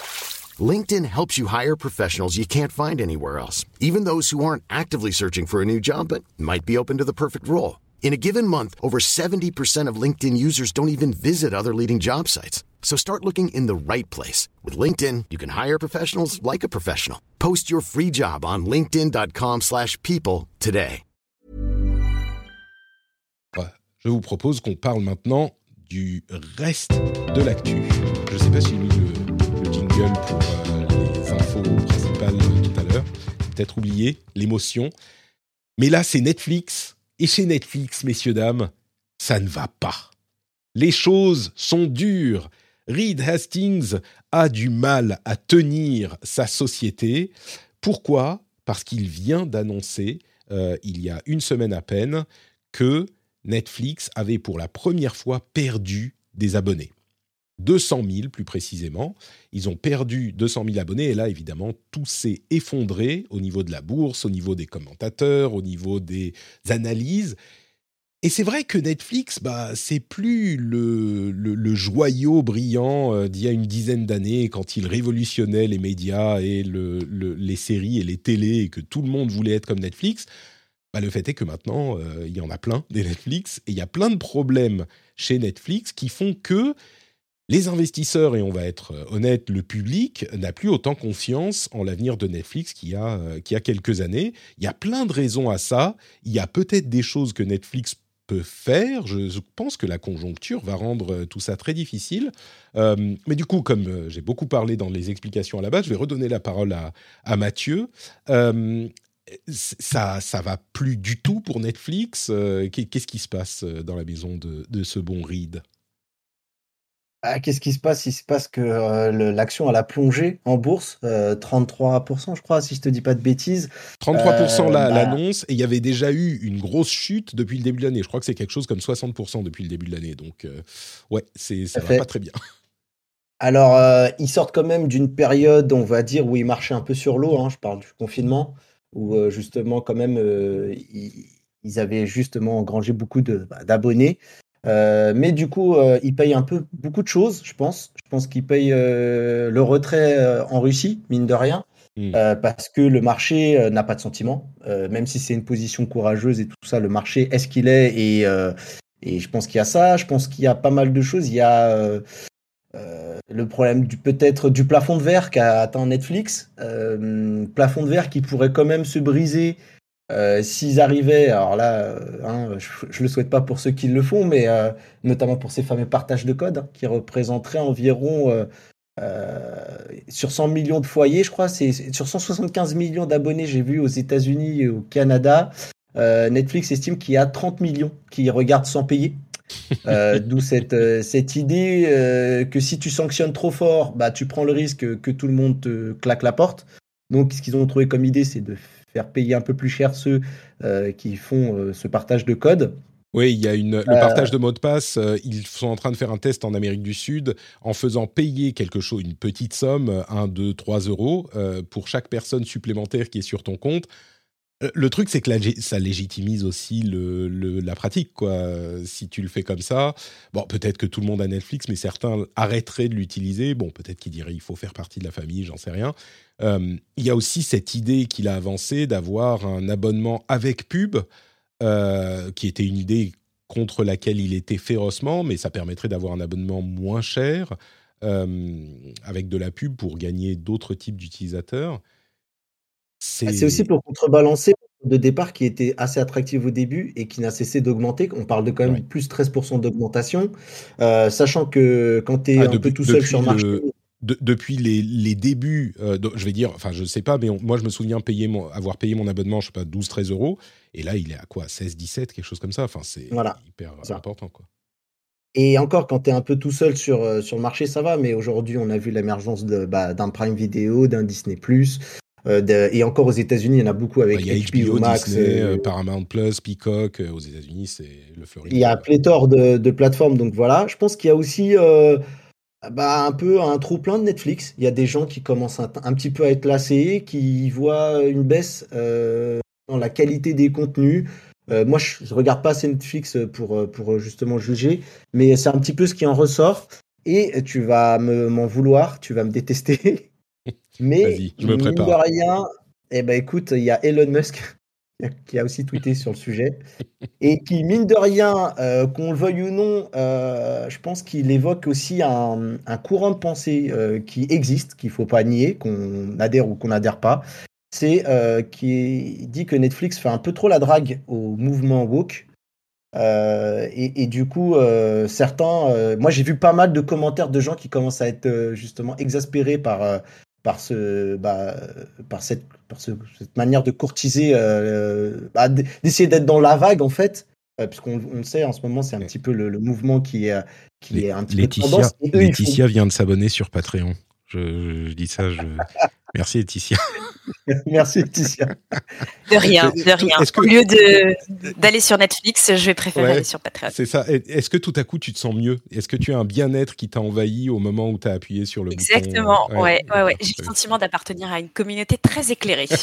LinkedIn helps you hire professionals you can't find anywhere else, even those who aren't actively searching for a new job but might be open to the perfect role. In a given month, over 70% of LinkedIn users don't even visit other leading job sites. So start looking in the right place. With LinkedIn, you can hire professionals like a professional. Post your free job on linkedin.com slash people today. Ah, je vous propose qu'on parle maintenant du reste de l'actu. Je ne sais pas si j'ai pour euh, les infos principales tout à l'heure. Peut-être oublié l'émotion. Mais là, c'est Netflix et chez Netflix, messieurs, dames, ça ne va pas. Les choses sont dures. Reed Hastings a du mal à tenir sa société. Pourquoi? Parce qu'il vient d'annoncer, euh, il y a une semaine à peine, que Netflix avait pour la première fois perdu des abonnés. 200 000 plus précisément. Ils ont perdu 200 000 abonnés et là, évidemment, tout s'est effondré au niveau de la bourse, au niveau des commentateurs, au niveau des analyses. Et c'est vrai que Netflix, bah, c'est plus le, joyau brillant euh, d'il y a une dizaine d'années quand il révolutionnait les médias et le, les séries et les télés et que tout le monde voulait être comme Netflix. Bah, le fait est que maintenant, euh, il y en a plein des Netflix et il y a plein de problèmes chez Netflix qui font que les investisseurs, et on va être euh, honnête, le public n'a plus autant confiance en l'avenir de Netflix qu'il y, a, euh, qu'il y a quelques années. Il y a plein de raisons à ça. Il y a peut-être des choses que Netflix peut faire. Je pense que la conjoncture va rendre euh, tout ça très difficile. mais du coup, comme j'ai beaucoup parlé dans les explications à la base, je vais redonner la parole à, à Mathieu. ça, ça va plus du tout pour Netflix. Qu'est-ce qui se passe dans la maison de, de ce bon Reed? Ah, qu'est-ce qui se passe? Il se passe que euh, l'action elle a plongé en bourse, 33%, euh, je crois, si je te dis pas de bêtises. 33% euh, bah l'annonce, et il y avait déjà eu une grosse chute depuis le début de l'année. Je crois que c'est quelque chose comme 60% depuis le début de l'année. Donc, ouais, c'est, ça, va pas très bien. Alors, ils sortent quand même d'une période, on va dire, où ils marchaient un peu sur l'eau. Hein, je parle du confinement, où justement, quand même, ils, avaient justement engrangé beaucoup bah, d'abonnés. Euh, mais du coup, euh, ils payent un peu beaucoup de choses, je pense. Je pense qu'ils payent euh, le retrait en Russie, mine de rien, hmm. parce que le marché n'a pas de sentiment. même si c'est une position courageuse et tout ça, le marché est ce qu'il est. Et, et je pense qu'il y a ça. Je pense qu'il y a pas mal de choses. Il y a le problème du peut-être du plafond de verre qu'a atteint Netflix. plafond de verre qui pourrait quand même se briser euh, s'ils arrivaient, alors là, euh, hein, je, ne le souhaite pas pour ceux qui le font, mais euh, notamment pour ces fameux partages de code hein, qui représenteraient environ sur 100 millions de foyers, je crois, c'est sur 175 millions d'abonnés, j'ai vu aux États-Unis et au Canada. Netflix estime qu'il y a 30 millions qui regardent sans payer. D'où cette, cette idée que si tu sanctionnes trop fort, bah, tu prends le risque que tout le monde te claque la porte. Donc, ce qu'ils ont trouvé comme idée, c'est de faire payer un peu plus cher ceux euh, qui font euh, ce partage de code. Oui, il y a une, le partage de mots de passe. Euh, ils sont en train de faire un test en Amérique du Sud en faisant payer quelque chose, une petite somme, 1, 2, 3 euros, pour chaque personne supplémentaire qui est sur ton compte. Le truc, c'est que ça légitimise aussi la pratique, quoi. Si tu le fais comme ça, bon, peut-être que tout le monde a Netflix, mais certains arrêteraient de l'utiliser. Bon, peut-être qu'ils diraient il faut faire partie de la famille, j'en sais rien. Euh, il y a aussi cette idée qu'il a avancée d'avoir un abonnement avec pub, euh, qui était une idée contre laquelle il était férocement, mais ça permettrait d'avoir un abonnement moins cher euh, avec de la pub pour gagner d'autres types d'utilisateurs. Ah, c'est aussi pour contrebalancer de départ qui était assez attractif au début et qui n'a cessé d'augmenter. On parle de quand même plus 13% d'augmentation, euh, sachant que quand tu es ah, un peu tout seul sur le marché. depuis les, débuts, euh, je vais dire, enfin je sais pas, mais moi je me souviens payer mon, avoir payé mon abonnement, je sais pas, 12-13 euros, et là il est à quoi 16-17, quelque chose comme ça. Enfin c'est hyper important quoi. Et encore, quand tu es un peu tout seul sur, euh, sur le marché, ça va, mais aujourd'hui, on a vu l'émergence bah, d'un Prime Video, d'un Disney, euh, et encore aux États-Unis, il y en a beaucoup avec il y a HBO, Max, Disney, euh, Paramount Plus, Peacock. aux États-Unis, c'est le Floride. Il y a pléthore de, de, plateformes, donc voilà. Je pense qu'il y a aussi euh, bah, un peu un trou plein de Netflix. Il y a des gens qui commencent un, petit peu à être lassés, qui voient une baisse dans la qualité des contenus. moi, je, ne regarde pas assez Netflix pour, pour justement juger, mais c'est un petit peu ce qui en ressort. Et tu vas m'en vouloir, tu vas me détester. Mais je me prépare. De rien, eh ben écoute, il y a Elon Musk qui a aussi tweeté sur le sujet et qui, mine de rien, euh, qu'on le veuille ou non, euh, je pense qu'il évoque aussi un, courant de pensée euh, qui existe, qu'il ne faut pas nier, qu'on adhère ou qu'on n'adhère pas. C'est qui dit que Netflix fait un peu trop la drague au mouvement woke. Et, et, du coup, certains, moi j'ai vu pas mal de commentaires de gens qui commencent à être justement exaspérés par par, ce, bah, par, cette, par cette manière de courtiser, euh, bah, d'essayer d'être dans la vague en fait, euh, puisqu'on on sait en ce moment c'est un petit peu le, mouvement qui est, qui est un petit Laetitia, peu tendance. Laetitia vient de s'abonner sur Patreon. Je, je dis ça, je, Merci Laetitia. Merci Laetitia. De rien, de rien. Au lieu d'aller sur Netflix, je vais préférer aller sur Patreon. C'est ça. Est-ce que tout à coup tu te sens mieux? Est-ce que tu as un bien-être qui t'a envahi au moment où tu as appuyé sur le Exactement, bouton Exactement, ouais, ouais, ouais. J'ai le sentiment d'appartenir à une communauté très éclairée.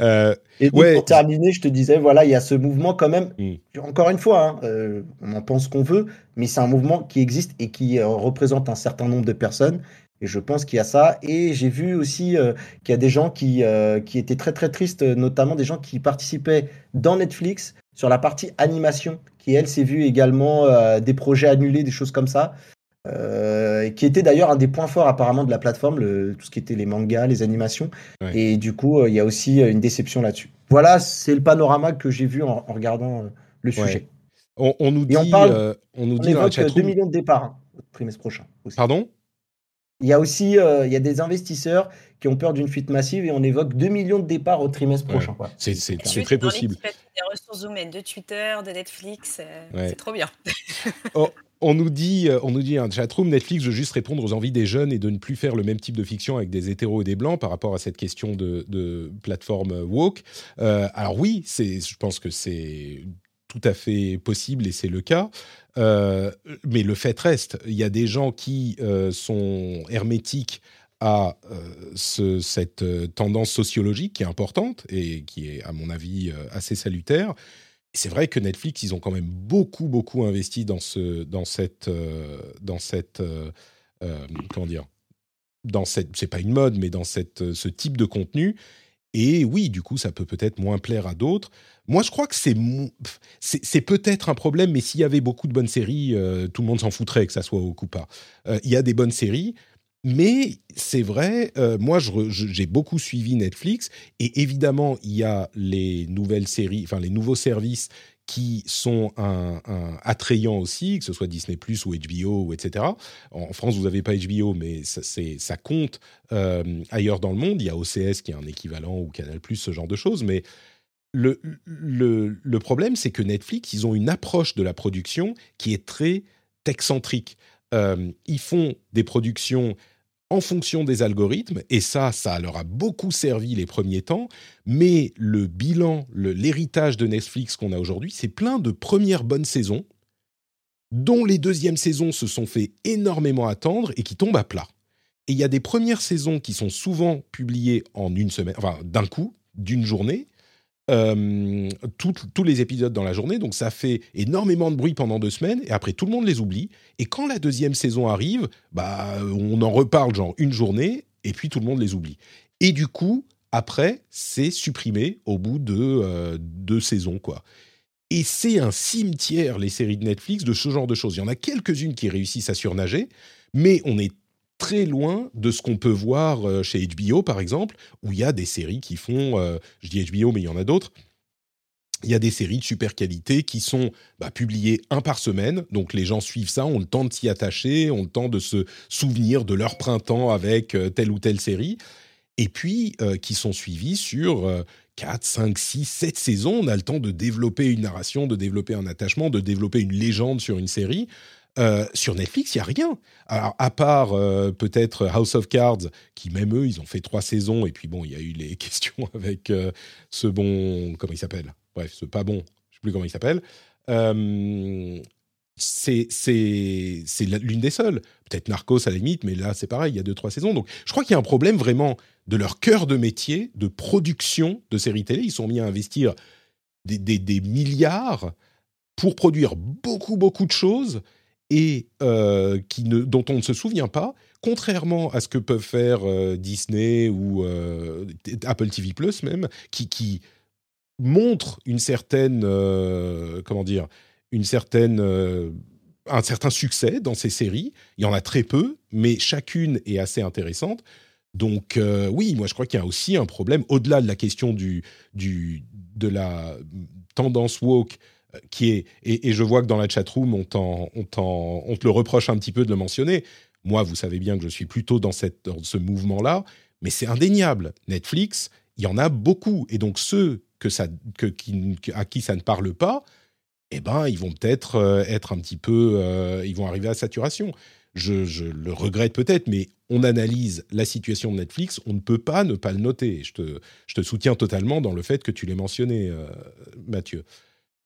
euh, et pour terminer, je te disais, voilà, il y a ce mouvement quand même. Hmm. Encore une fois, hein, euh, on en pense qu'on veut, mais c'est un mouvement qui existe et qui euh, représente un certain nombre de personnes et je pense qu'il y a ça. Et j'ai vu aussi euh, qu'il y a des gens qui, euh, qui étaient très très tristes, notamment des gens qui participaient dans Netflix sur la partie animation, qui elle s'est vue également euh, des projets annulés, des choses comme ça. qui était d'ailleurs un des points forts apparemment de la plateforme, le, tout ce qui était les mangas, les animations. Et du coup, il y a aussi une déception là-dessus. Voilà, c'est le panorama que j'ai vu en, regardant le sujet. On, nous dit, on, parle, on nous dit 2 millions de départs hein, au trimestre prochain. Pardon? Il y a aussi euh, il y a des investisseurs qui ont peur d'une fuite massive et on évoque 2 millions de départs au trimestre prochain. C'est très possible. Des ressources humaines de Twitter, de Netflix, euh, c'est trop bien. Oh, on nous dit, euh, on nous dit un chatroom Netflix veut juste répondre aux envies des jeunes et de ne plus faire le même type de fiction avec des hétéros et des blancs par rapport à cette question de, plateforme woke. alors oui, c'est, je pense que c'est tout à fait possible et c'est le cas. Euh, mais le fait reste, il y a des gens qui euh, sont hermétiques à euh, cette tendance sociologique qui est importante et qui est, à mon avis, assez salutaire. C'est vrai que Netflix, ils ont quand même beaucoup, beaucoup investi dans, ce, dans cette, dans cette comment dire, dans cette, c'est pas une mode, mais dans cette, ce type de contenu. Et oui, du coup, ça peut peut-être moins plaire à d'autres. Moi, je crois que c'est peut-être un problème, mais s'il y avait beaucoup de bonnes séries, euh, tout le monde s'en foutrait que ça soit au coup pas. Euh, il y a des bonnes séries, mais c'est vrai. Euh, moi, j'ai beaucoup suivi Netflix, et évidemment, il y a les nouvelles séries, enfin les nouveaux services qui sont attrayants aussi, que ce soit Disney Plus ou HBO ou etc. En France, vous n'avez pas HBO, mais ça compte ailleurs dans le monde. Il y a OCS qui est un équivalent ou Canal Plus, ce genre de choses, mais le, problème, c'est que Netflix, ils ont une approche de la production qui est très tech-centrique. Euh, ils font des productions en fonction des algorithmes, et ça, ça leur a beaucoup servi les premiers temps, mais le bilan, l'héritage de Netflix qu'on a aujourd'hui, c'est plein de premières bonnes saisons, dont les deuxièmes saisons se sont fait énormément attendre et qui tombent à plat. Et il y a des premières saisons qui sont souvent publiées en une semaine, enfin d'un coup, d'une journée. Tous les épisodes dans la journée, donc ça fait énormément de bruit pendant deux semaines, et après tout le monde les oublie. Et quand la deuxième saison arrive, bah, on en reparle genre une journée, et puis tout le monde les oublie. Et du coup, après, c'est supprimé au bout de deux saisons, quoi. Et c'est un cimetière, les séries de Netflix, de ce genre de choses. Il y en a quelques-unes qui réussissent à surnager, mais on est très loin de ce qu'on peut voir euh, chez HBO, par exemple, où il y a des séries qui font, euh, je dis HBO, mais il y en a d'autres, il y a des séries de super qualité qui sont bah, publiées un par semaine, donc les gens suivent ça, ont le temps de s'y attacher, ont le temps de se souvenir de leur printemps avec euh, telle ou telle série, et puis qui sont suivies sur 4, 5, 6, 7 saisons, on a le temps de développer une narration, de développer un attachement, de développer une légende sur une série. Euh, sur Netflix, il n'y a rien. Alors, à part euh, peut-être House of Cards, qui même eux, ils ont fait trois saisons, et puis bon, il y a eu les questions avec euh, ce bon. Comment il s'appelle? Bref, ce pas bon, je ne sais plus comment il s'appelle c'est l'une des seules. Peut-être Narcos à la limite, mais là c'est pareil, il y a deux trois saisons. Donc je crois qu'il y a un problème vraiment de leur cœur de métier, de production de séries télé. Ils sont mis à investir des, milliards pour produire beaucoup beaucoup de choses et euh, qui ne, dont on ne se souvient pas, contrairement à ce que peuvent faire euh, Disney ou euh, Apple TV Plus même, qui, qui montrent une certaine comment dire une certaine, un certain succès dans ces séries. Il y en a très peu, mais chacune est assez intéressante. Donc oui, moi je crois qu'il y a aussi un problème, au-delà de la question du, du, de la tendance woke, qui est, et, je vois que dans la chatroom, on, on, te le reproche un petit peu de le mentionner. Moi, vous savez bien que je suis plutôt dans, ce mouvement-là, mais c'est indéniable. Netflix, il y en a beaucoup. Et donc ceux qui, à qui ça ne parle pas, eh ben, ils vont peut-être euh, être un petit peu, euh, ils vont arriver à saturation. Je, le regrette peut-être, mais on analyse la situation de Netflix, on ne peut pas ne pas le noter. Je te, soutiens totalement dans le fait que tu l'aies mentionné, euh, Mathieu.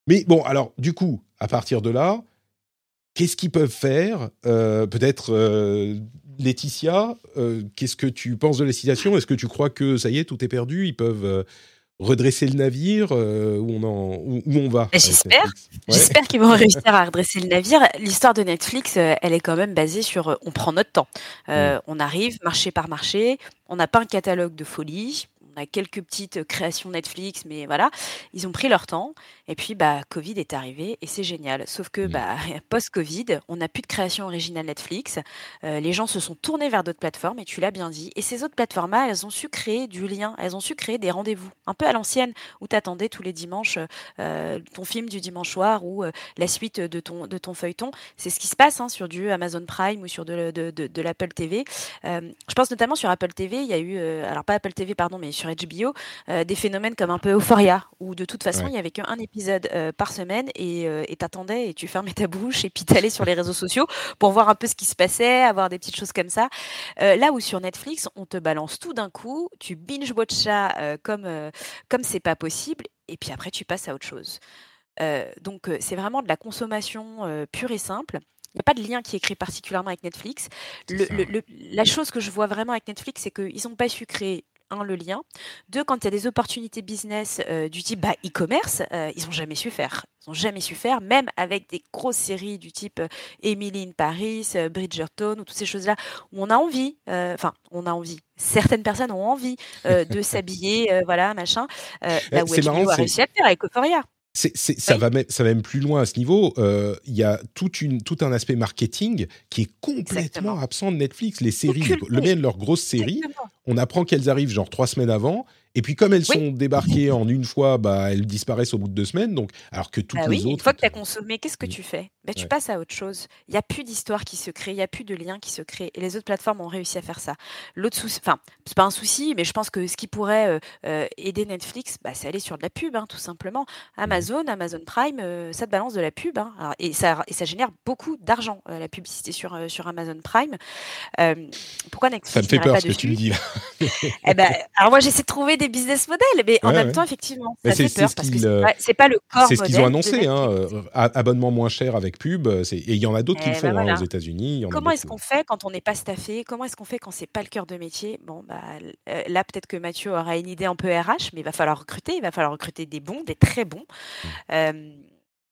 Mais bon, alors, du coup, à partir de là, qu'est-ce qu'ils peuvent faire Peut-être, Laetitia, qu'est-ce que tu penses de la situation? Est-ce que tu crois que ça y est, tout est perdu? Ils peuvent redresser le navire euh, où, on en, où, on va J'espère. J'espère qu'ils vont réussir à redresser le navire. L'histoire de Netflix, euh, elle est quand même basée sur euh, on prend notre temps. On arrive marché par marché. On n'a pas un catalogue de folie on a quelques petites créations Netflix, mais voilà, ils ont pris leur temps. Et puis, bah, Covid est arrivé et c'est génial. Sauf que, bah, post-Covid, on n'a plus de création originale Netflix. Euh, les gens se sont tournés vers d'autres plateformes et tu l'as bien dit. Et ces autres plateformes-là, elles ont su créer du lien, elles ont su créer des rendez-vous, un peu à l'ancienne, où tu attendais tous les dimanches euh, ton film du dimanche soir ou euh, la suite de ton, de ton feuilleton. C'est ce qui se passe hein, sur du Amazon Prime ou sur de, de, de, l'Apple TV. je pense notamment sur Apple TV, il y a eu, alors pas Apple TV, pardon, mais sur HBO, euh, des phénomènes comme un peu Euphoria, où de toute façon, il n'y avait qu'un épisode euh, par semaine et euh, t'attendais et tu fermais ta bouche et puis t'allais sur les réseaux sociaux pour voir un peu ce qui se passait, avoir des petites choses comme ça. là où sur Netflix, on te balance tout d'un coup, tu binge-watch ça comme comme c'est pas possible et puis après tu passes à autre chose. donc c'est vraiment de la consommation pure et simple. Il n'y a pas de lien qui est créé particulièrement avec Netflix. la chose que je vois vraiment avec Netflix, c'est qu'ils n'ont pas su créer un, le lien. Deux, quand il y a des opportunités business euh, du type bah, e-commerce, euh, ils n'ont jamais su faire. Ils n'ont jamais su faire, même avec des grosses séries du type euh, Emily in Paris, Bridgerton ou toutes ces choses-là, où on a envie, enfin, on a envie. Certaines personnes ont envie de s'habiller, voilà, machin. là où HBO a réussi à faire avec Euphoria ça, va même, ça va même plus loin à ce niveau. Euh, il y a toute une, tout un aspect marketing qui est complètement absent de Netflix. Les séries, le même leurs grosses séries, on apprend qu'elles arrivent genre trois semaines avant et puis comme elles sont débarquées en une fois, bah, elles disparaissent au bout de deux semaines. Donc, alors que toutes bah les autres. Une fois que tu as consommé, qu'est-ce que tu fais? Tu passes à autre chose. Il n'y a plus d'histoire qui se crée, il n'y a plus de lien qui se crée. Et les autres plateformes ont réussi à faire ça. L'autre souci, enfin, c'est pas un souci, mais je pense que ce qui pourrait euh, euh, aider Netflix, bah, c'est aller sur de la pub, hein, tout simplement. Amazon, Amazon Prime, euh, ça te balance de la pub. Hein. et, ça, et ça génère beaucoup d'argent, la publicité sur, sur Amazon Prime. pourquoi Netflix Ça me fait peur ce que tu me dis là. eh ben, alors moi, j'essaie de trouver des business model, mais en même temps, effectivement, ça fait peur parce que c'est pas, le corps C'est ce qu'ils ont annoncé, hein, abonnement moins cher avec avec pub. Et il y en a d'autres qui le eh font ben hein, aux États-Unis. Comment est-ce qu'on fait quand on n'est pas staffé? Comment est-ce qu'on fait quand c'est pas le cœur de métier? Bon, bah, là, peut-être que Mathieu aura une idée un peu RH, mais il va falloir recruter. Il va falloir recruter des bons, des très bons. Mmh.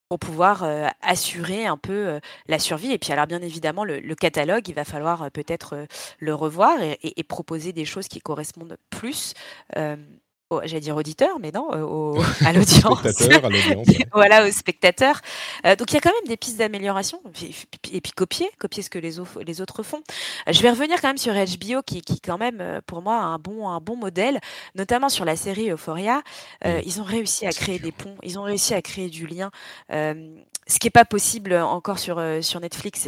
pour pouvoir assurer un peu la survie. Et puis alors bien évidemment, le, catalogue, il va falloir peut-être le revoir et, proposer des choses qui correspondent plus j'allais dire auditeur, mais non, euh, à l'audience. voilà, aux spectateurs. Euh, donc il y a quand même des pistes d'amélioration. Et puis copier, copier ce que les, les autres font. Je vais revenir quand même sur HBO, qui, qui quand même, euh, pour moi, a un bon, un bon modèle, notamment sur la série Euphoria. Ils ont réussi à créer des ponts, ils ont réussi à créer du lien ce qui n'est pas possible encore sur, euh, sur Netflix.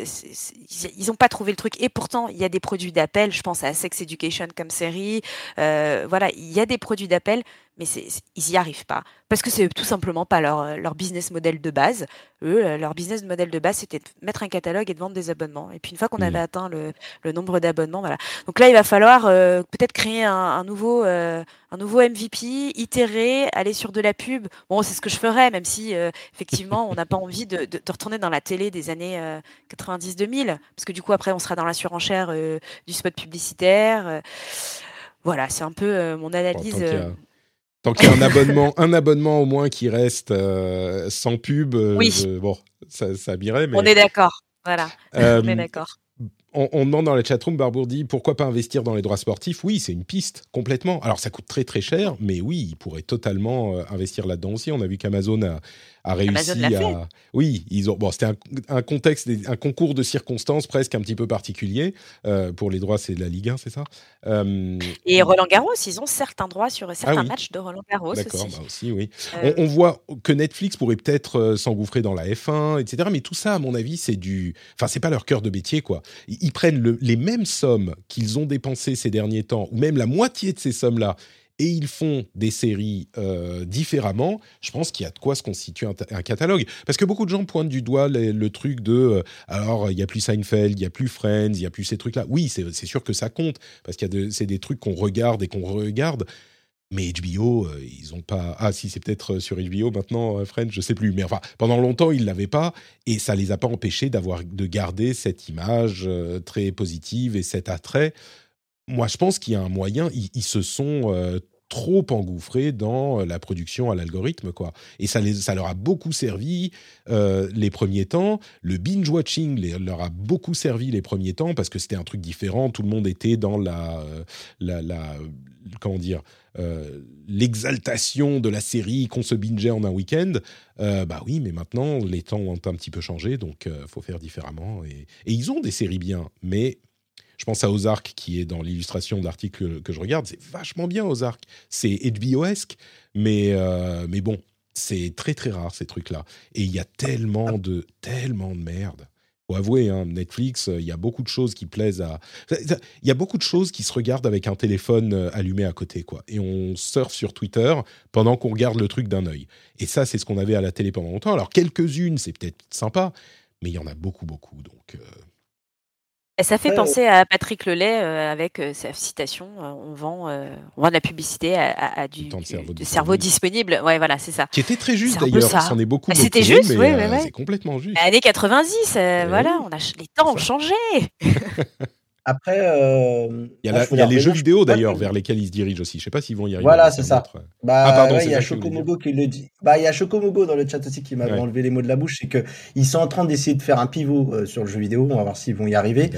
ils n'ont pas trouvé le truc. Et pourtant, il y a des produits d'appel. Je pense à Sex Education comme série. Euh, voilà, il y a des produits d'appel mais ils n'y arrivent pas. Parce que c'est tout simplement pas leur, euh, leur business model de base. Eux, euh, leur business model de base, c'était de mettre un catalogue et de vendre des abonnements. Et puis une fois qu'on avait mmh. atteint le, le nombre d'abonnements, voilà. Donc là, il va falloir euh, peut-être créer un, un nouveau, un nouveau MVP, itérer, aller sur de la pub. Bon, c'est ce que je ferais, même si effectivement, on n'a pas envie de, de, de, retourner dans la télé des années 90-2000, parce que du coup, après, on sera dans la surenchère du spot publicitaire. voilà, c'est un peu mon analyse. Tant qu'il y a un abonnement, un abonnement au moins qui reste euh, sans pub, euh, bon, ça, ça Mais... On est d'accord. Voilà. Euh, on est d'accord on, demande dans la chatroom, Barbour dit pourquoi pas investir dans les droits sportifs? Oui, c'est une piste, complètement. Alors ça coûte très très cher, mais oui, il pourrait totalement euh, investir là-dedans aussi. On a vu qu'Amazon a, réussi à. Oui, ils ont. Bon, c'était un, contexte, un concours de circonstances presque un petit peu particulier. Euh, pour les droits, c'est la Ligue 1, c'est ça? Euh, Et Roland Garros, ils ont certains droits sur certains ah matchs de Roland Garros D'accord, bah aussi. oui. On, voit que Netflix pourrait peut-être s'engouffrer dans la F1, etc. Mais tout ça, à mon avis, c'est du. Enfin, c'est pas leur cœur de métier, quoi ils prennent les mêmes sommes qu'ils ont dépensées ces derniers temps, ou même la moitié de ces sommes-là, et ils font des séries euh, différemment, je pense qu'il y a de quoi se constituer un, catalogue. Parce que beaucoup de gens pointent du doigt le, truc de euh, alors il y a plus Seinfeld, il y a plus Friends, il y a plus ces trucs-là. Oui, c'est sûr que ça compte parce qu'il y a c'est des trucs qu'on regarde et qu'on regarde. Mais HBO, euh, ils ont pas. Ah, si, c'est peut-être euh, sur HBO maintenant, euh, Friends, je sais plus. Mais enfin, pendant longtemps, ils l'avaient pas, et ça les a pas empêchés de garder cette image très positive et cet attrait. Moi, je pense qu'il y a un moyen. Ils, se sont trop engouffrés dans la production à l'algorithme, quoi. Et ça, ça leur a beaucoup servi les premiers temps. Le binge watching leur a beaucoup servi les premiers temps parce que c'était un truc différent. Tout le monde était dans la, la comment dire euh, l'exaltation de la série qu'on se bingeait en un week-end. Euh, bah oui, mais maintenant, les temps ont un petit peu changé, donc euh, faut faire différemment. Et, ils ont des séries bien, mais je pense à Ozark, qui est dans l'illustration de l'article que je regarde. C'est vachement bien, Ozark. C'est HBO-esque, mais, mais bon, c'est très très rare ces trucs-là. Et il y a tellement de, tellement de merde faut avouer, hein, Netflix, euh, il y a beaucoup de choses qui plaisent à. Il y a beaucoup de choses qui se regardent avec un téléphone euh, allumé à côté, quoi. Et on surfe sur Twitter pendant qu'on regarde le truc d'un œil. Et ça, c'est ce qu'on avait à la télé pendant longtemps. Alors, quelques-unes, c'est peut-être sympa, mais il y en a beaucoup, beaucoup. Donc. Euh, ça fait penser à Patrick Lelay euh, avec euh, sa citation euh, on, vend, on vend de la publicité à, du, cerveau, disponible. Ouais, voilà, c'est ça. Qui était très juste d'ailleurs, c'en est beaucoup. Ah, c'était juste, oui, C'est complètement juste. Années 90, voilà, on a, les temps ont changé. Après, euh, il y a, les jeux vidéo d'ailleurs vers lesquels ils se dirigent aussi. Je sais pas s'ils vont y arriver. Voilà, c'est ça. Bah, ah pardon, il y a Chocomogo qui le dit. Bah, il y a Chocomogo dans le chat aussi qui m'a enlevé les mots de la bouche, c'est que ils sont en train d'essayer de faire un pivot euh, sur le jeu vidéo. On va voir s'ils vont y arriver.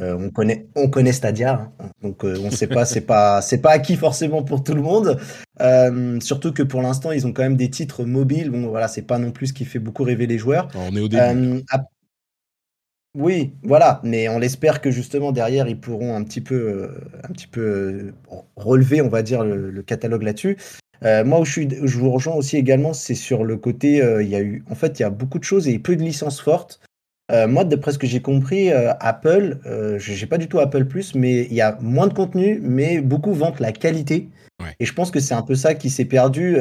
Euh, on connaît, on connaît Stadia, hein. donc on sait pas, c'est pas, c'est pas acquis forcément pour tout le monde. surtout que pour l'instant, ils ont quand même des titres mobiles. Bon, voilà, c'est pas non plus ce qui fait beaucoup rêver les joueurs. On est au début. Oui, voilà, mais on l'espère que justement derrière ils pourront un petit peu, euh, un petit peu euh, relever, on va dire, le, catalogue là-dessus. Euh, moi où je, suis, je vous rejoins aussi également, c'est sur le côté, il y a eu, en fait, il y a beaucoup de choses et peu de licences fortes. moi, d'après ce que j'ai compris, Apple, je j'ai pas du tout Apple Plus, mais il y a moins de contenu, mais beaucoup vantent la qualité. Et je pense que c'est un peu ça qui s'est perdu.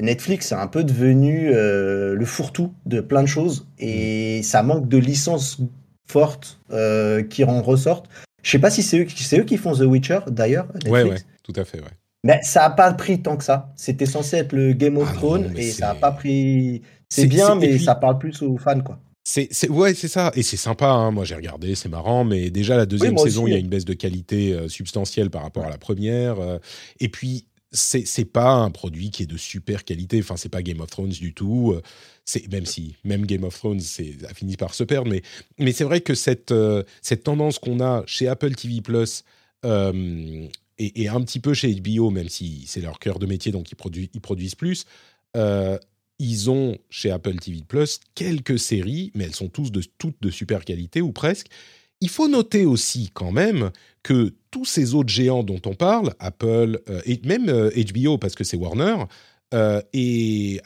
Netflix est un peu devenu euh, le fourre-tout de plein de choses et ça manque de licences fortes euh, qui en ressortent. Je sais pas si c'est eux, eux, qui font The Witcher d'ailleurs. Ouais, ouais, tout à fait, Mais ça a pas pris tant que ça. C'était censé être le Game of ah Thrones et ça a pas pris. C'est bien, mais ça parle plus aux fans, quoi. C'est, ouais, c'est ça, et c'est sympa. Hein. Moi, j'ai regardé, c'est marrant, mais déjà la deuxième saison, il y a une baisse de qualité euh, substantielle par rapport à la première. Euh. et puis, c'est, pas un produit qui est de super qualité. Enfin, c'est pas Game of Thrones du tout. Euh. C'est même si même Game of Thrones, a fini par se perdre, mais mais c'est vrai que cette cette tendance qu'on a chez Apple TV Plus et, et, un petit peu chez HBO, même si c'est leur cœur de métier, donc ils produisent ils produisent plus ils ont chez Apple TV Plus quelques séries, mais elles sont toutes de super qualité ou presque. Il faut noter aussi quand même que tous ces autres géants dont on parle, Apple euh, et même HBO euh, parce que c'est Warner euh, et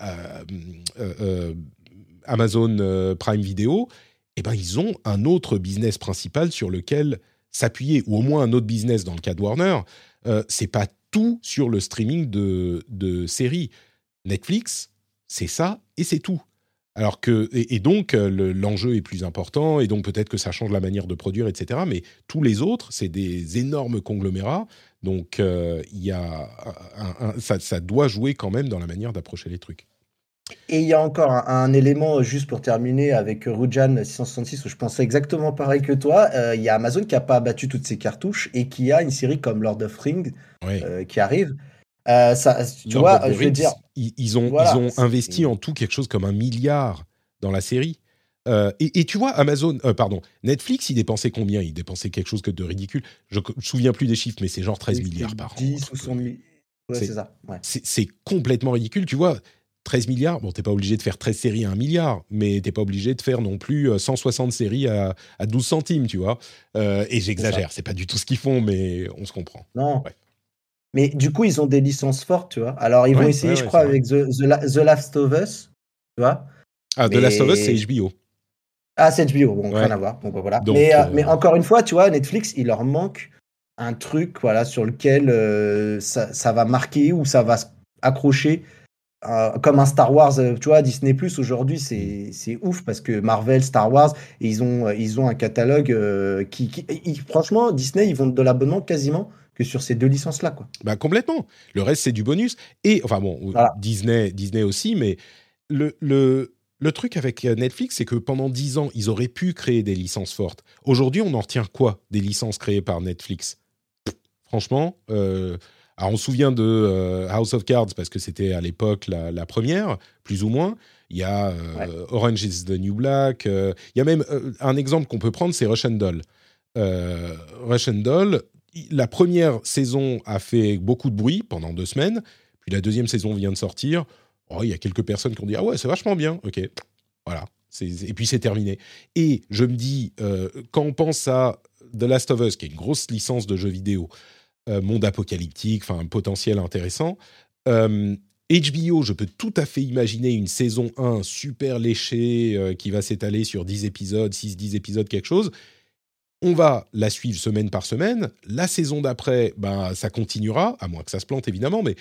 Amazon Prime Video, eh ben ils ont un autre business principal sur lequel s'appuyer ou au moins un autre business dans le cas de Warner. c'est pas tout sur le streaming de, de séries. Netflix, c'est ça et c'est tout. Alors que et, donc euh, l'enjeu est plus important et donc peut-être que ça change la manière de produire, etc. Mais tous les autres, c'est des énormes conglomérats. Donc euh, y a ça, doit jouer quand même dans la manière d'approcher les trucs. Et il y a encore un, élément juste pour terminer avec Rujan 666 où je pensais exactement pareil que toi. Euh, il y a Amazon qui a pas abattu toutes ses cartouches et qui a une série comme Lord of Rings qui arrive. Euh, ça, tu vois, je veux dire, ils, ont, ils ont investi en tout quelque chose comme un milliard dans la série. Euh, et, tu vois, Amazon, euh, pardon, Netflix, il dépensait combien? Il dépensait quelque chose de ridicule. Je ne me souviens plus des chiffres, mais c'est genre 13 milliards par an. 10 ou 100 milliards. c'est ça. C'est complètement ridicule. Tu vois, 13 milliards, bon, t'es pas obligé de faire 13 séries à 1 milliard, mais t'es pas obligé de faire non plus 160 séries à, à 12 centimes, tu vois. et j'exagère, c'est pas du tout ce qu'ils font, mais on se comprend. Non. Mais du coup, ils ont des licences fortes, tu vois. Alors, ils vont essayer, je crois, avec The, The, Last of Us, tu vois. Ah, The Last of Us, c'est HBO. Ah, c'est HBO, bon, rien à voir. Bon, bah, voilà. mais, euh, mais, encore une fois, tu vois, Netflix, il leur manque un truc, voilà, sur lequel euh, ça, ça, va marquer ou ça va accrocher. Euh, comme un Star Wars, tu vois, Disney Plus aujourd'hui, c'est, c'est ouf parce que Marvel, Star Wars, ils ont, ils ont un catalogue qui, qui franchement, Disney, ils vont de l'abonnement quasiment que sur ces deux licences-là. Quoi. Bah, complètement. Le reste, c'est du bonus. Et, enfin bon, Disney, Disney aussi, mais le, le, le truc avec euh, Netflix, c'est que pendant dix ans, ils auraient pu créer des licences fortes. Aujourd'hui, on en retient quoi des licences créées par Netflix? Franchement, euh, alors on se souvient de euh, House of Cards parce que c'était à l'époque la, première, plus ou moins. Il y a Orange is the New Black. il y a même un exemple qu'on peut prendre, c'est Russian Doll. Russian Doll, la première saison a fait beaucoup de bruit pendant deux semaines, puis la deuxième saison vient de sortir. Oh, il y a quelques personnes qui ont dit ah ouais c'est vachement bien, ok, voilà. Et puis c'est terminé. Et je me dis euh, quand on pense à The Last of Us, qui est une grosse licence de jeux vidéo, euh, monde apocalyptique, enfin un potentiel intéressant. HBO, euh, je peux tout à fait imaginer une saison 1 super léchée qui va s'étaler sur 10 épisodes, 6-10 épisodes, quelque chose. On va la suivre semaine par semaine. La saison d'après, ben, ça continuera, à moins que ça se plante évidemment, mais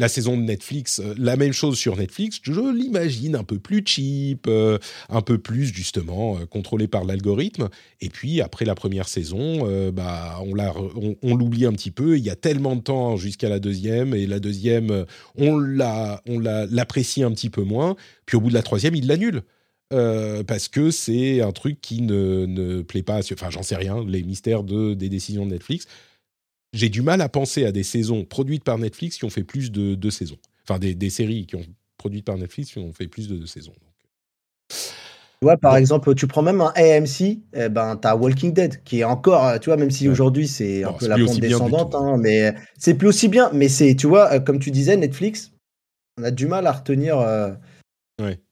la saison de Netflix, euh, la même chose sur Netflix, je l'imagine un peu plus cheap, euh, un peu plus justement euh, contrôlé par l'algorithme. Et puis après la première saison, bah, on, l'oublie un petit peu. Il y a tellement de temps jusqu'à la deuxième, et la deuxième, on l'apprécie un petit peu moins. Puis au bout de la troisième, il l'annule. Euh, parce que c'est un truc qui ne, ne plaît pas. Enfin, j'en sais rien, les mystères de, des décisions de Netflix. J'ai du mal à penser à des saisons produites par Netflix qui ont fait plus de deux saisons. Enfin, des, des, séries qui ont produites par Netflix qui ont fait plus de deux saisons. Tu vois, par exemple, tu prends même un AMC, eh ben, tu as Walking Dead, qui est encore, tu vois, même si aujourd'hui c'est un peu la pente descendante, hein, mais c'est plus aussi bien. Mais c'est, tu vois, euh, comme tu disais, Netflix, on a du mal à retenir. Euh,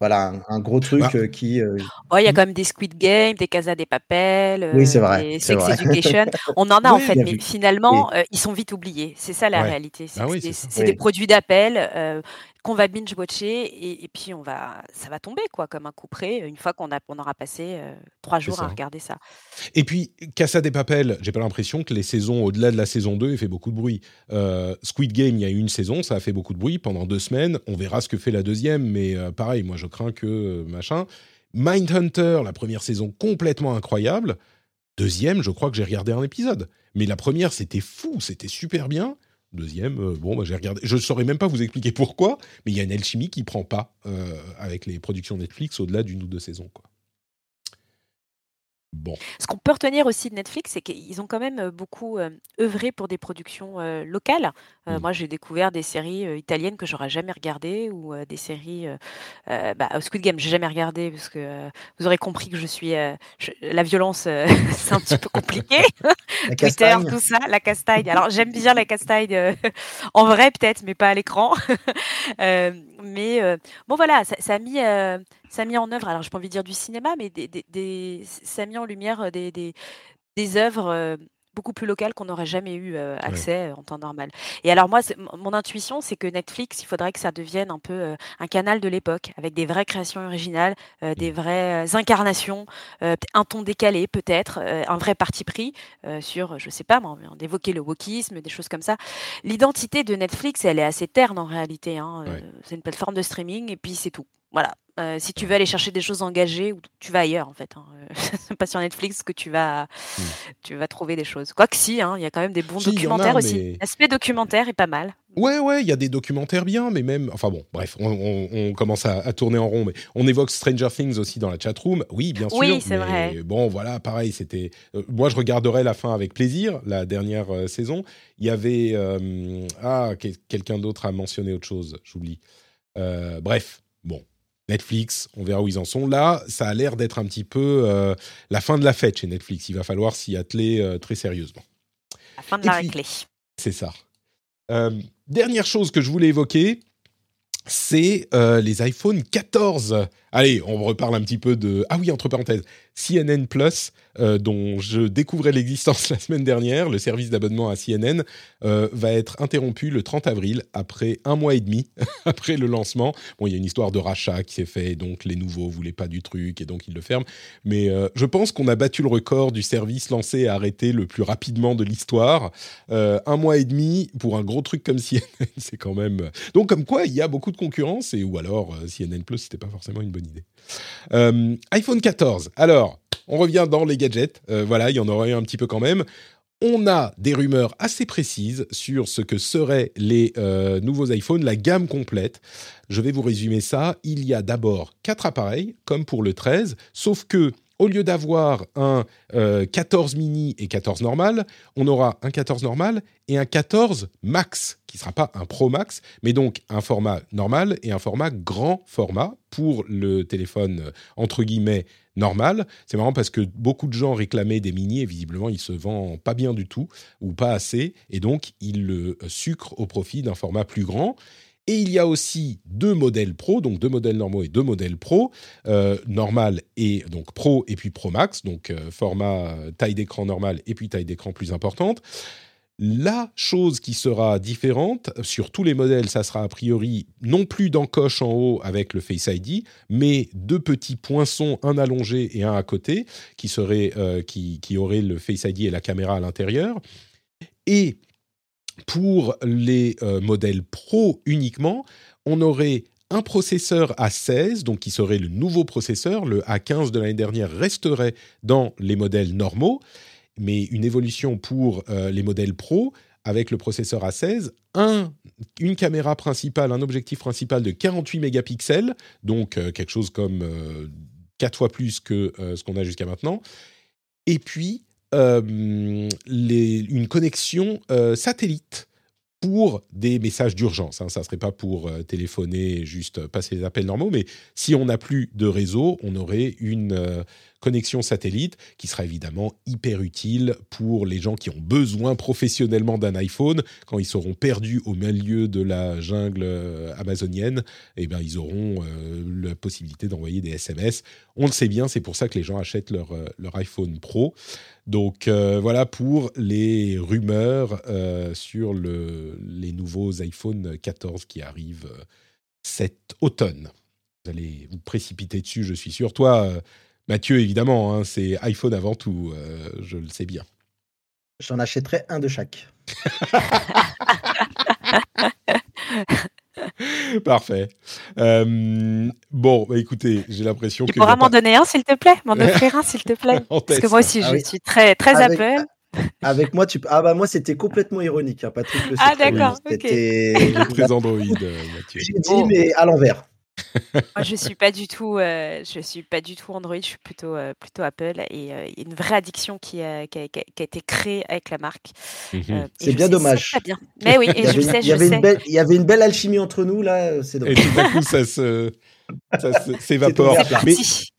voilà, un, gros truc bah. euh, qui. Euh, il y a quand même des Squid Game, des Casa des Papel, oui, c'est vrai, des Sex Education. On en a en fait, mais finalement, ils sont vite oubliés. C'est ça la réalité. C'est ah des, produits d'appel qu'on va binge-watcher et, puis on va, ça va tomber quoi, comme un coup près, une fois qu'on on aura passé trois jours à regarder ça. Et puis, Casa des Papel, j'ai pas l'impression que les saisons au-delà de la saison 2 aient fait beaucoup de bruit. Squid Game, il y a eu une saison, ça a fait beaucoup de bruit pendant deux semaines. On verra ce que fait la deuxième, mais pareil, moi je crains que machin. Mindhunter, la première saison complètement incroyable. Deuxième, je crois que j'ai regardé un épisode. Mais la première, c'était fou, c'était super bien. Deuxième, bon, bah, j'ai regardé. Je ne saurais même pas vous expliquer pourquoi, mais il y a une alchimie qui prend pas avec les productions Netflix au-delà d'une ou deux saisons. Ce qu'on peut retenir aussi de Netflix, c'est qu'ils ont quand même beaucoup œuvré pour des productions locales. Mmh. Moi, j'ai découvert des séries italiennes que j'aurais jamais regardées ou des séries. Bah, Squid Game, j'ai jamais regardé parce que vous aurez compris que je suis. la violence, c'est un petit peu compliqué. Twitter, tout ça, la castagne. Alors, j'aime bien la castagne en vrai, peut-être, mais pas à l'écran. mais bon, voilà, ça, ça a mis ça a mis en œuvre, alors je pas envie de dire du cinéma, mais des, ça a mis en lumière des, des, des œuvres beaucoup plus locales qu'on n'aurait jamais eu accès en temps normal. Et alors moi, mon intuition, c'est que Netflix, il faudrait que ça devienne un peu un canal de l'époque, avec des vraies créations originales, des mmh. vraies incarnations, un ton décalé peut-être, un vrai parti pris sur, je sais pas, d'évoquer le wokisme, des choses comme ça. L'identité de Netflix, elle est assez terne en réalité. Hein, c'est une plateforme de streaming et puis c'est tout. Voilà. Euh, si tu veux aller chercher des choses engagées, tu vas ailleurs en fait. Hein. C'est pas sur Netflix que tu vas, hmm. tu vas trouver des choses. Quoique si, hein, il y a quand même des bons documentaires aussi. L'aspect documentaire est pas mal. Ouais, ouais, il y a des documentaires bien, mais même, enfin bon, bref, on, commence à, tourner en rond, mais on évoque Stranger Things aussi dans la chat room. Oui, bien sûr. Oui, c'est vrai. Bon, voilà, pareil, c'était. Euh, moi, je regarderai la fin avec plaisir, la dernière euh, saison. Il y avait, ah, quelqu'un d'autre a mentionné autre chose, j'oublie. bref, bon, Netflix, on verra où ils en sont. Là, ça a l'air d'être un petit peu euh, la fin de la fête chez Netflix. Il va falloir s'y atteler euh, très sérieusement. La fin de la réclé. C'est ça. Euh, dernière chose que je voulais évoquer, c'est les iPhone 14. Allez, on reparle un petit peu de... Ah oui, entre parenthèses, CNN Plus, euh, dont je découvrais l'existence la semaine dernière, le service d'abonnement à CNN, euh, va être interrompu le 30 avril, après un mois et demi, après le lancement. Bon, il y a une histoire de rachat qui s'est fait, donc les nouveaux voulaient pas du truc, et donc ils le ferment. Mais euh, je pense qu'on a battu le record du service lancé et arrêté le plus rapidement de l'histoire. un mois et demi, pour un gros truc comme CNN, c'est quand même... Donc comme quoi, il y a beaucoup de concurrence, et ou alors CNN Plus, c'était pas forcément une bonne idée. iPhone 14, alors on revient dans les gadgets. Euh, voilà, il y en aurait un petit peu quand même. On a des rumeurs assez précises sur ce que seraient les euh, nouveaux iPhones, la gamme complète. Je vais vous résumer ça. Il y a d'abord quatre appareils, comme pour le 13, sauf que au lieu d'avoir un 14 euh, mini et 14 normal, on aura un 14 normal et un 14 max, qui ne sera pas un Pro Max, mais donc un format normal et un format grand format pour le téléphone euh, entre guillemets normal. C'est marrant parce que beaucoup de gens réclamaient des mini et visiblement il se vend pas bien du tout ou pas assez et donc ils le sucrent au profit d'un format plus grand. Et il y a aussi deux modèles Pro, donc deux modèles normaux et deux modèles Pro, euh, normal et donc Pro et puis Pro Max, donc euh, format euh, taille d'écran normal et puis taille d'écran plus importante. La chose qui sera différente sur tous les modèles, ça sera a priori non plus d'encoche en haut avec le Face ID, mais deux petits poinçons, un allongé et un à côté, qui, seraient, qui, qui auraient le Face ID et la caméra à l'intérieur. Et pour les euh, modèles Pro uniquement, on aurait un processeur A16, donc qui serait le nouveau processeur. Le A15 de l'année dernière resterait dans les modèles normaux, mais une évolution pour euh, les modèles Pro avec le processeur A16, un, une caméra principale, un objectif principal de 48 mégapixels, donc euh, quelque chose comme 4 fois plus que ce qu'on a jusqu'à maintenant, et puis euh, une connexion euh, satellite pour des messages d'urgence. Hein. Ça ne serait pas pour euh, téléphoner, juste passer les appels normaux, mais si on n'a plus de réseau, on aurait une connexion satellite qui sera évidemment hyper utile pour les gens qui ont besoin professionnellement d'un iPhone. Quand ils seront perdus au milieu de la jungle euh, amazonienne, eh bien, ils auront euh, la possibilité d'envoyer des SMS. On le sait bien, c'est pour ça que les gens achètent leur, euh, leur iPhone Pro. Donc voilà pour les rumeurs sur le, les nouveaux iPhone 14 qui arrivent cet automne. Vous allez vous précipiter dessus, je suis sûr. Toi, Mathieu, évidemment, hein, c'est iPhone avant tout, euh, je le sais bien. J'en achèterai un de chaque. Parfait. Euh, bon, bah, écoutez, j'ai l'impression que. Tu pourras m'en donner un, s'il te plaît? M'en offrir un, s'il te plaît? Parce que moi aussi, je suis très, très Apple. Avec moi, tu Ah bah moi, c'était complètement ironique, hein, Patrick. ah d'accord, ok. C'était très Android, Mathieu. J'ai dit, mais à l'envers. Moi, je suis pas du tout, euh, je suis pas du tout Android, je suis plutôt, euh, plutôt Apple. Et euh, il y a une vraie addiction qui a, qui a, qui a été créée avec la marque. Mhm. c'est bien dommage. Bien. Mais oui, et je sais, je sais. il y avait une belle alchimie entre nous là. C'est dommage. Et tout d'un coup, ça se, ça s'évapore. Mais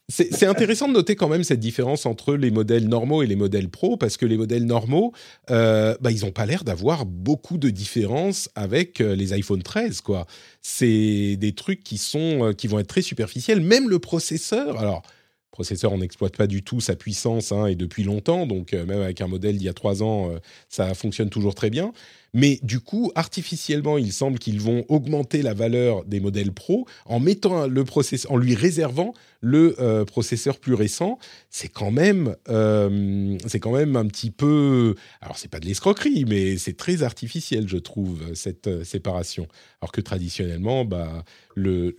c'est intéressant de noter quand même cette différence entre les modèles normaux et les modèles pro, parce que les modèles normaux, euh, bah, ils n'ont pas l'air d'avoir beaucoup de différence avec euh, les iPhone 13, quoi. C'est des trucs qui sont, euh, qui vont être très superficiels. Même le processeur, alors processeur, on n'exploite pas du tout sa puissance hein, et depuis longtemps, donc même avec un modèle d'il y a trois ans, ça fonctionne toujours très bien. Mais du coup, artificiellement, il semble qu'ils vont augmenter la valeur des modèles Pro en mettant le processeur, en lui réservant le euh, processeur plus récent. C'est quand même, euh, c'est quand même un petit peu. Alors, c'est pas de l'escroquerie, mais c'est très artificiel, je trouve, cette euh, séparation. Alors que traditionnellement, bah, le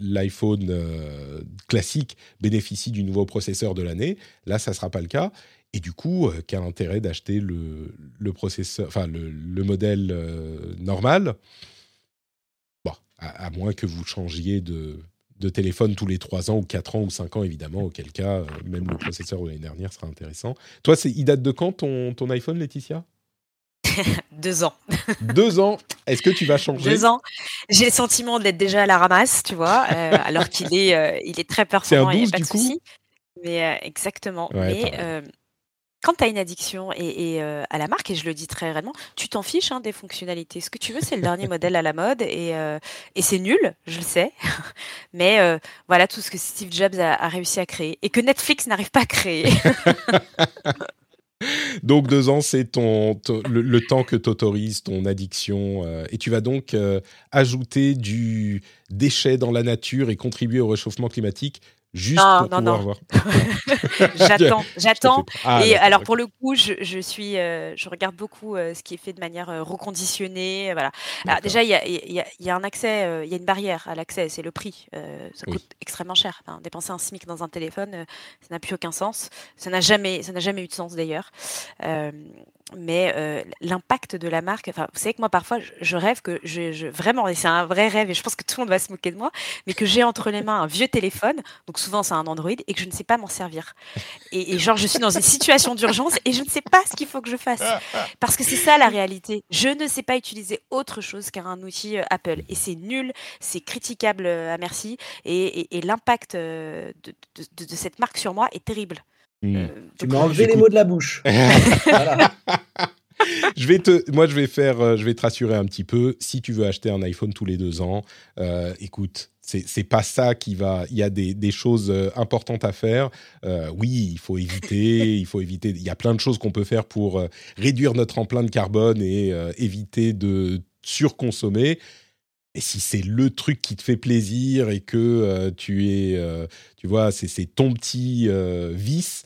l'iPhone classique bénéficie du nouveau processeur de l'année. Là, ça sera pas le cas. Et du coup, euh, quel intérêt d'acheter le, le, processeur, enfin le, le modèle euh, normal? Bon, à, moins que vous changiez de, de, téléphone tous les 3 ans ou 4 ans ou 5 ans, évidemment, auquel cas, euh, même le processeur de l'année dernière sera intéressant. Toi, il date de quand ton, ton iPhone, Laetitia? Deux ans. Deux ans. Est-ce que tu vas changer? Deux ans. J'ai le sentiment d'être déjà à la ramasse, tu vois, alors qu'il est, il est très performant. 12 du coup? Mais exactement. mais quand tu as une addiction et, euh, à la marque, et je le dis très réellement, tu t'en fiches hein, des fonctionnalités. Ce que tu veux, c'est le dernier modèle à la mode et, euh, et c'est nul, je le sais. Mais euh, voilà tout ce que Steve Jobs a, réussi à créer et que Netflix n'arrive pas à créer. donc deux ans, c'est ton, le, temps que t'autorises ton addiction et tu vas donc ajouter du déchet dans la nature et contribuer au réchauffement climatique juste pour pouvoir voir. j'attends, j'attends. Ah, et alors pour le coup, je, je suis, euh, je regarde beaucoup euh, ce qui est fait de manière euh, reconditionnée. Voilà. Alors, déjà, il y a, y, a, y a, un accès, il y a une barrière à l'accès, c'est le prix. ça coûte extrêmement cher. dépenser un SMIC dans un téléphone, ça n'a plus aucun sens. Ça n'a jamais, ça n'a jamais eu de sens d'ailleurs mais euh, l'impact de la marque, enfin, vous savez que moi parfois je, rêve que je, vraiment, et c'est un vrai rêve, et je pense que tout le monde va se moquer de moi, mais que j'ai entre les mains un vieux téléphone, donc souvent c'est un Android, et que je ne sais pas m'en servir. Et, genre je suis dans une situation d'urgence et je ne sais pas ce qu'il faut que je fasse, parce que c'est ça la réalité. Je ne sais pas utiliser autre chose qu'un outil euh, Apple, et c'est nul, c'est critiquable euh, à merci, et, l'impact de cette marque sur moi est terrible. Euh, tu m'as enlevé les mots de la bouche. je vais te, moi, je vais faire, euh, je vais te rassurer un petit peu. Si tu veux acheter un iPhone tous les deux ans, euh, écoute, c'est pas ça qui va. Il y a des, des choses importantes à faire. oui, il faut éviter, il faut éviter. Il y a plein de choses qu'on peut faire pour réduire notre empreinte carbone et éviter de surconsommer. Et si c'est le truc qui te fait plaisir et que euh, tu es, euh, tu vois, c'est ton petit euh, vice.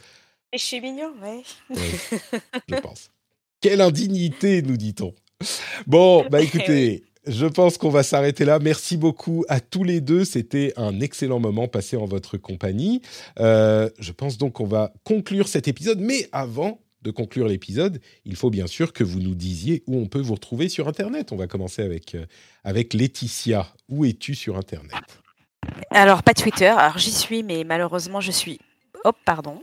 Et je suis mignon, ouais. je pense. Quelle indignité, nous dit-on. Bon, bah écoutez, je pense qu'on va s'arrêter là. Merci beaucoup à tous les deux. C'était un excellent moment passé en votre compagnie. je pense donc qu'on va conclure cet épisode. Mais avant, de conclure l'épisode, il faut bien sûr que vous nous disiez où on peut vous retrouver sur Internet. On va commencer avec, euh, avec Laetitia. Où es-tu sur Internet? Alors, pas Twitter. Alors, j'y suis, mais malheureusement, je suis... Hop, pardon.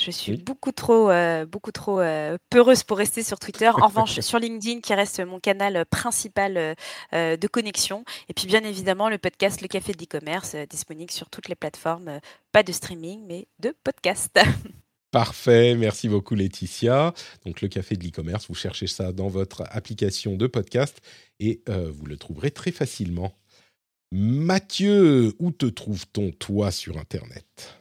Je suis beaucoup trop, euh, beaucoup trop euh, peureuse pour rester sur Twitter. En revanche, sur LinkedIn, qui reste mon canal principal de connexion. Et puis, bien évidemment, le podcast Le Café de l'e-commerce, disponible sur toutes les plateformes, pas de streaming, mais de podcast. Parfait, merci beaucoup Laetitia. Donc le café de l'e-commerce, vous cherchez ça dans votre application de podcast et euh, vous le trouverez très facilement. Mathieu, où te trouve-t-on toi sur Internet?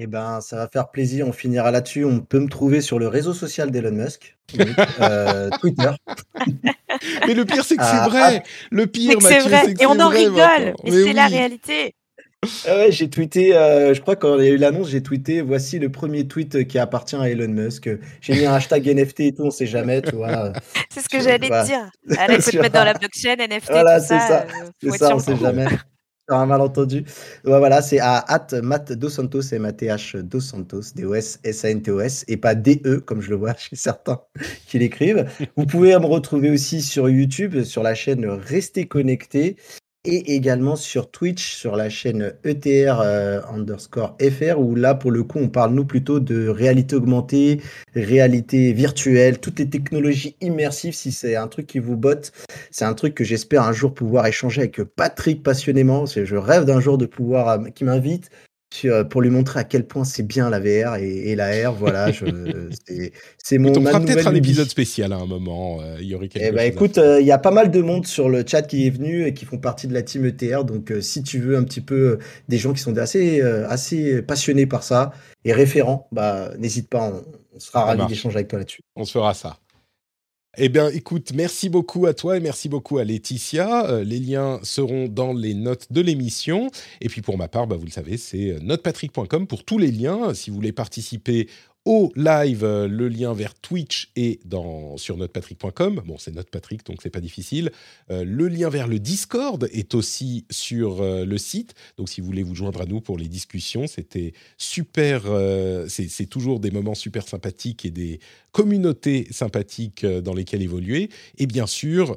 Eh ben, ça va faire plaisir, on finira là-dessus. On peut me trouver sur le réseau social d'Elon Musk, euh, Twitter. Mais le pire, c'est que c'est ah, vrai. Ah. le pire, c'est vrai. et on en rigole. Et c'est la réalité. Ah ouais, j'ai tweeté, euh, je crois quand il y a eu l'annonce, j'ai tweeté, voici le premier tweet qui appartient à Elon Musk. J'ai mis un hashtag NFT et tout, on sait jamais, tu vois. C'est ce que j'allais te dire. Allez, faut te mettre dans la blockchain, NFT, voilà, tout ça. C'est ça, euh, on sait jamais. un malentendu. voilà, c'est à at Matt Dos Santos, M-A-T-H Dos Santos, D-O-S, S-A-N-T-O-S, et pas D-E, comme je le vois chez certains qui l'écrivent. Vous pouvez me retrouver aussi sur YouTube, sur la chaîne Restez Connectés et également sur Twitch, sur la chaîne ETR euh, underscore FR, où là, pour le coup, on parle nous plutôt de réalité augmentée, réalité virtuelle, toutes les technologies immersives, si c'est un truc qui vous botte. C'est un truc que j'espère un jour pouvoir échanger avec Patrick passionnément. Je rêve d'un jour de pouvoir, euh, qui m'invite pour lui montrer à quel point c'est bien la VR et, la R. Voilà, c'est mon. On fera peut-être un épisode spécial à un moment. Euh, il y aurait quelque eh ben, écoute, euh, il y a pas mal de monde sur le chat qui est venu et qui font partie de la team ETR. Donc, si tu veux un petit peu des gens qui sont assez, assez passionnés par ça et référents, bah, n'hésite pas, on, on sera ravis d'échanger avec toi là-dessus. On se fera ça. Eh bien, écoute, merci beaucoup à toi et merci beaucoup à Laetitia. Euh, les liens seront dans les notes de l'émission. Et puis pour ma part, bah, vous le savez, c'est euh, notepatrick.com pour tous les liens. Si vous voulez participer au live. Euh, le lien vers Twitch est dans, sur notepatrick.com. Bon, c'est Notepatrick, donc c'est pas difficile. Euh, le lien vers le Discord est aussi sur euh, le site. Donc, si vous voulez vous joindre à nous pour les discussions, c'était super. c'est toujours des moments super sympathiques et des communautés sympathiques dans lesquelles évoluer. Et bien sûr,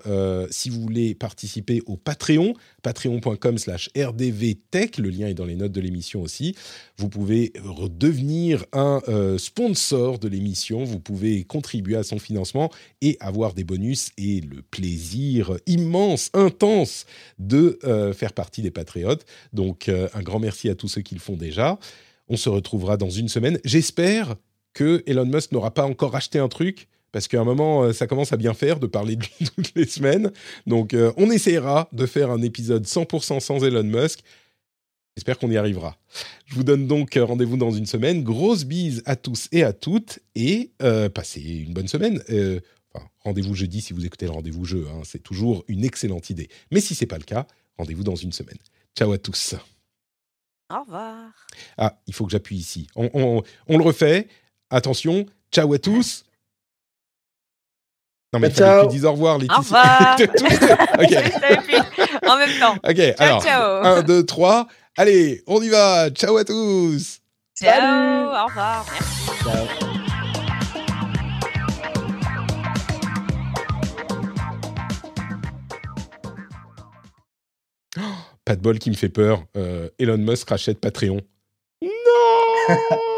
si vous voulez participer au Patreon, patreon.com/slash rdvtech, le lien est dans les notes de l'émission aussi. Vous pouvez devenir un sponsor sponsor de l'émission. Vous pouvez contribuer à son financement et avoir des bonus et le plaisir immense, intense de euh, faire partie des patriotes. Donc euh, un grand merci à tous ceux qui le font déjà. On se retrouvera dans une semaine. J'espère que Elon Musk n'aura pas encore acheté un truc parce qu'à un moment, euh, ça commence à bien faire de parler de lui toutes les semaines. Donc, on essaiera de faire un épisode 100% sans Elon Musk. J'espère qu'on y arrivera. Je vous donne donc rendez-vous dans une semaine. Grosse bise à tous et à toutes et euh, passez une bonne semaine. Euh, rendez-vous jeudi si vous écoutez le rendez-vous jeu. Hein. c'est toujours une excellente idée. Mais si c'est pas le cas, rendez-vous dans une semaine. Ciao à tous. Au revoir. Ah, il faut que j'appuie ici. On, le refait. Attention. Ciao à tous. Non, mais il fallait que tu dises au revoir, Laetitia. Au revoir. en même temps. Ok, alors, ciao. 1, 2, 3. Allez, on y va. Ciao à tous. Ciao. Au revoir. Merci. Ciao. pas de bol qui me fait peur. Euh, Elon Musk rachète Patreon. Non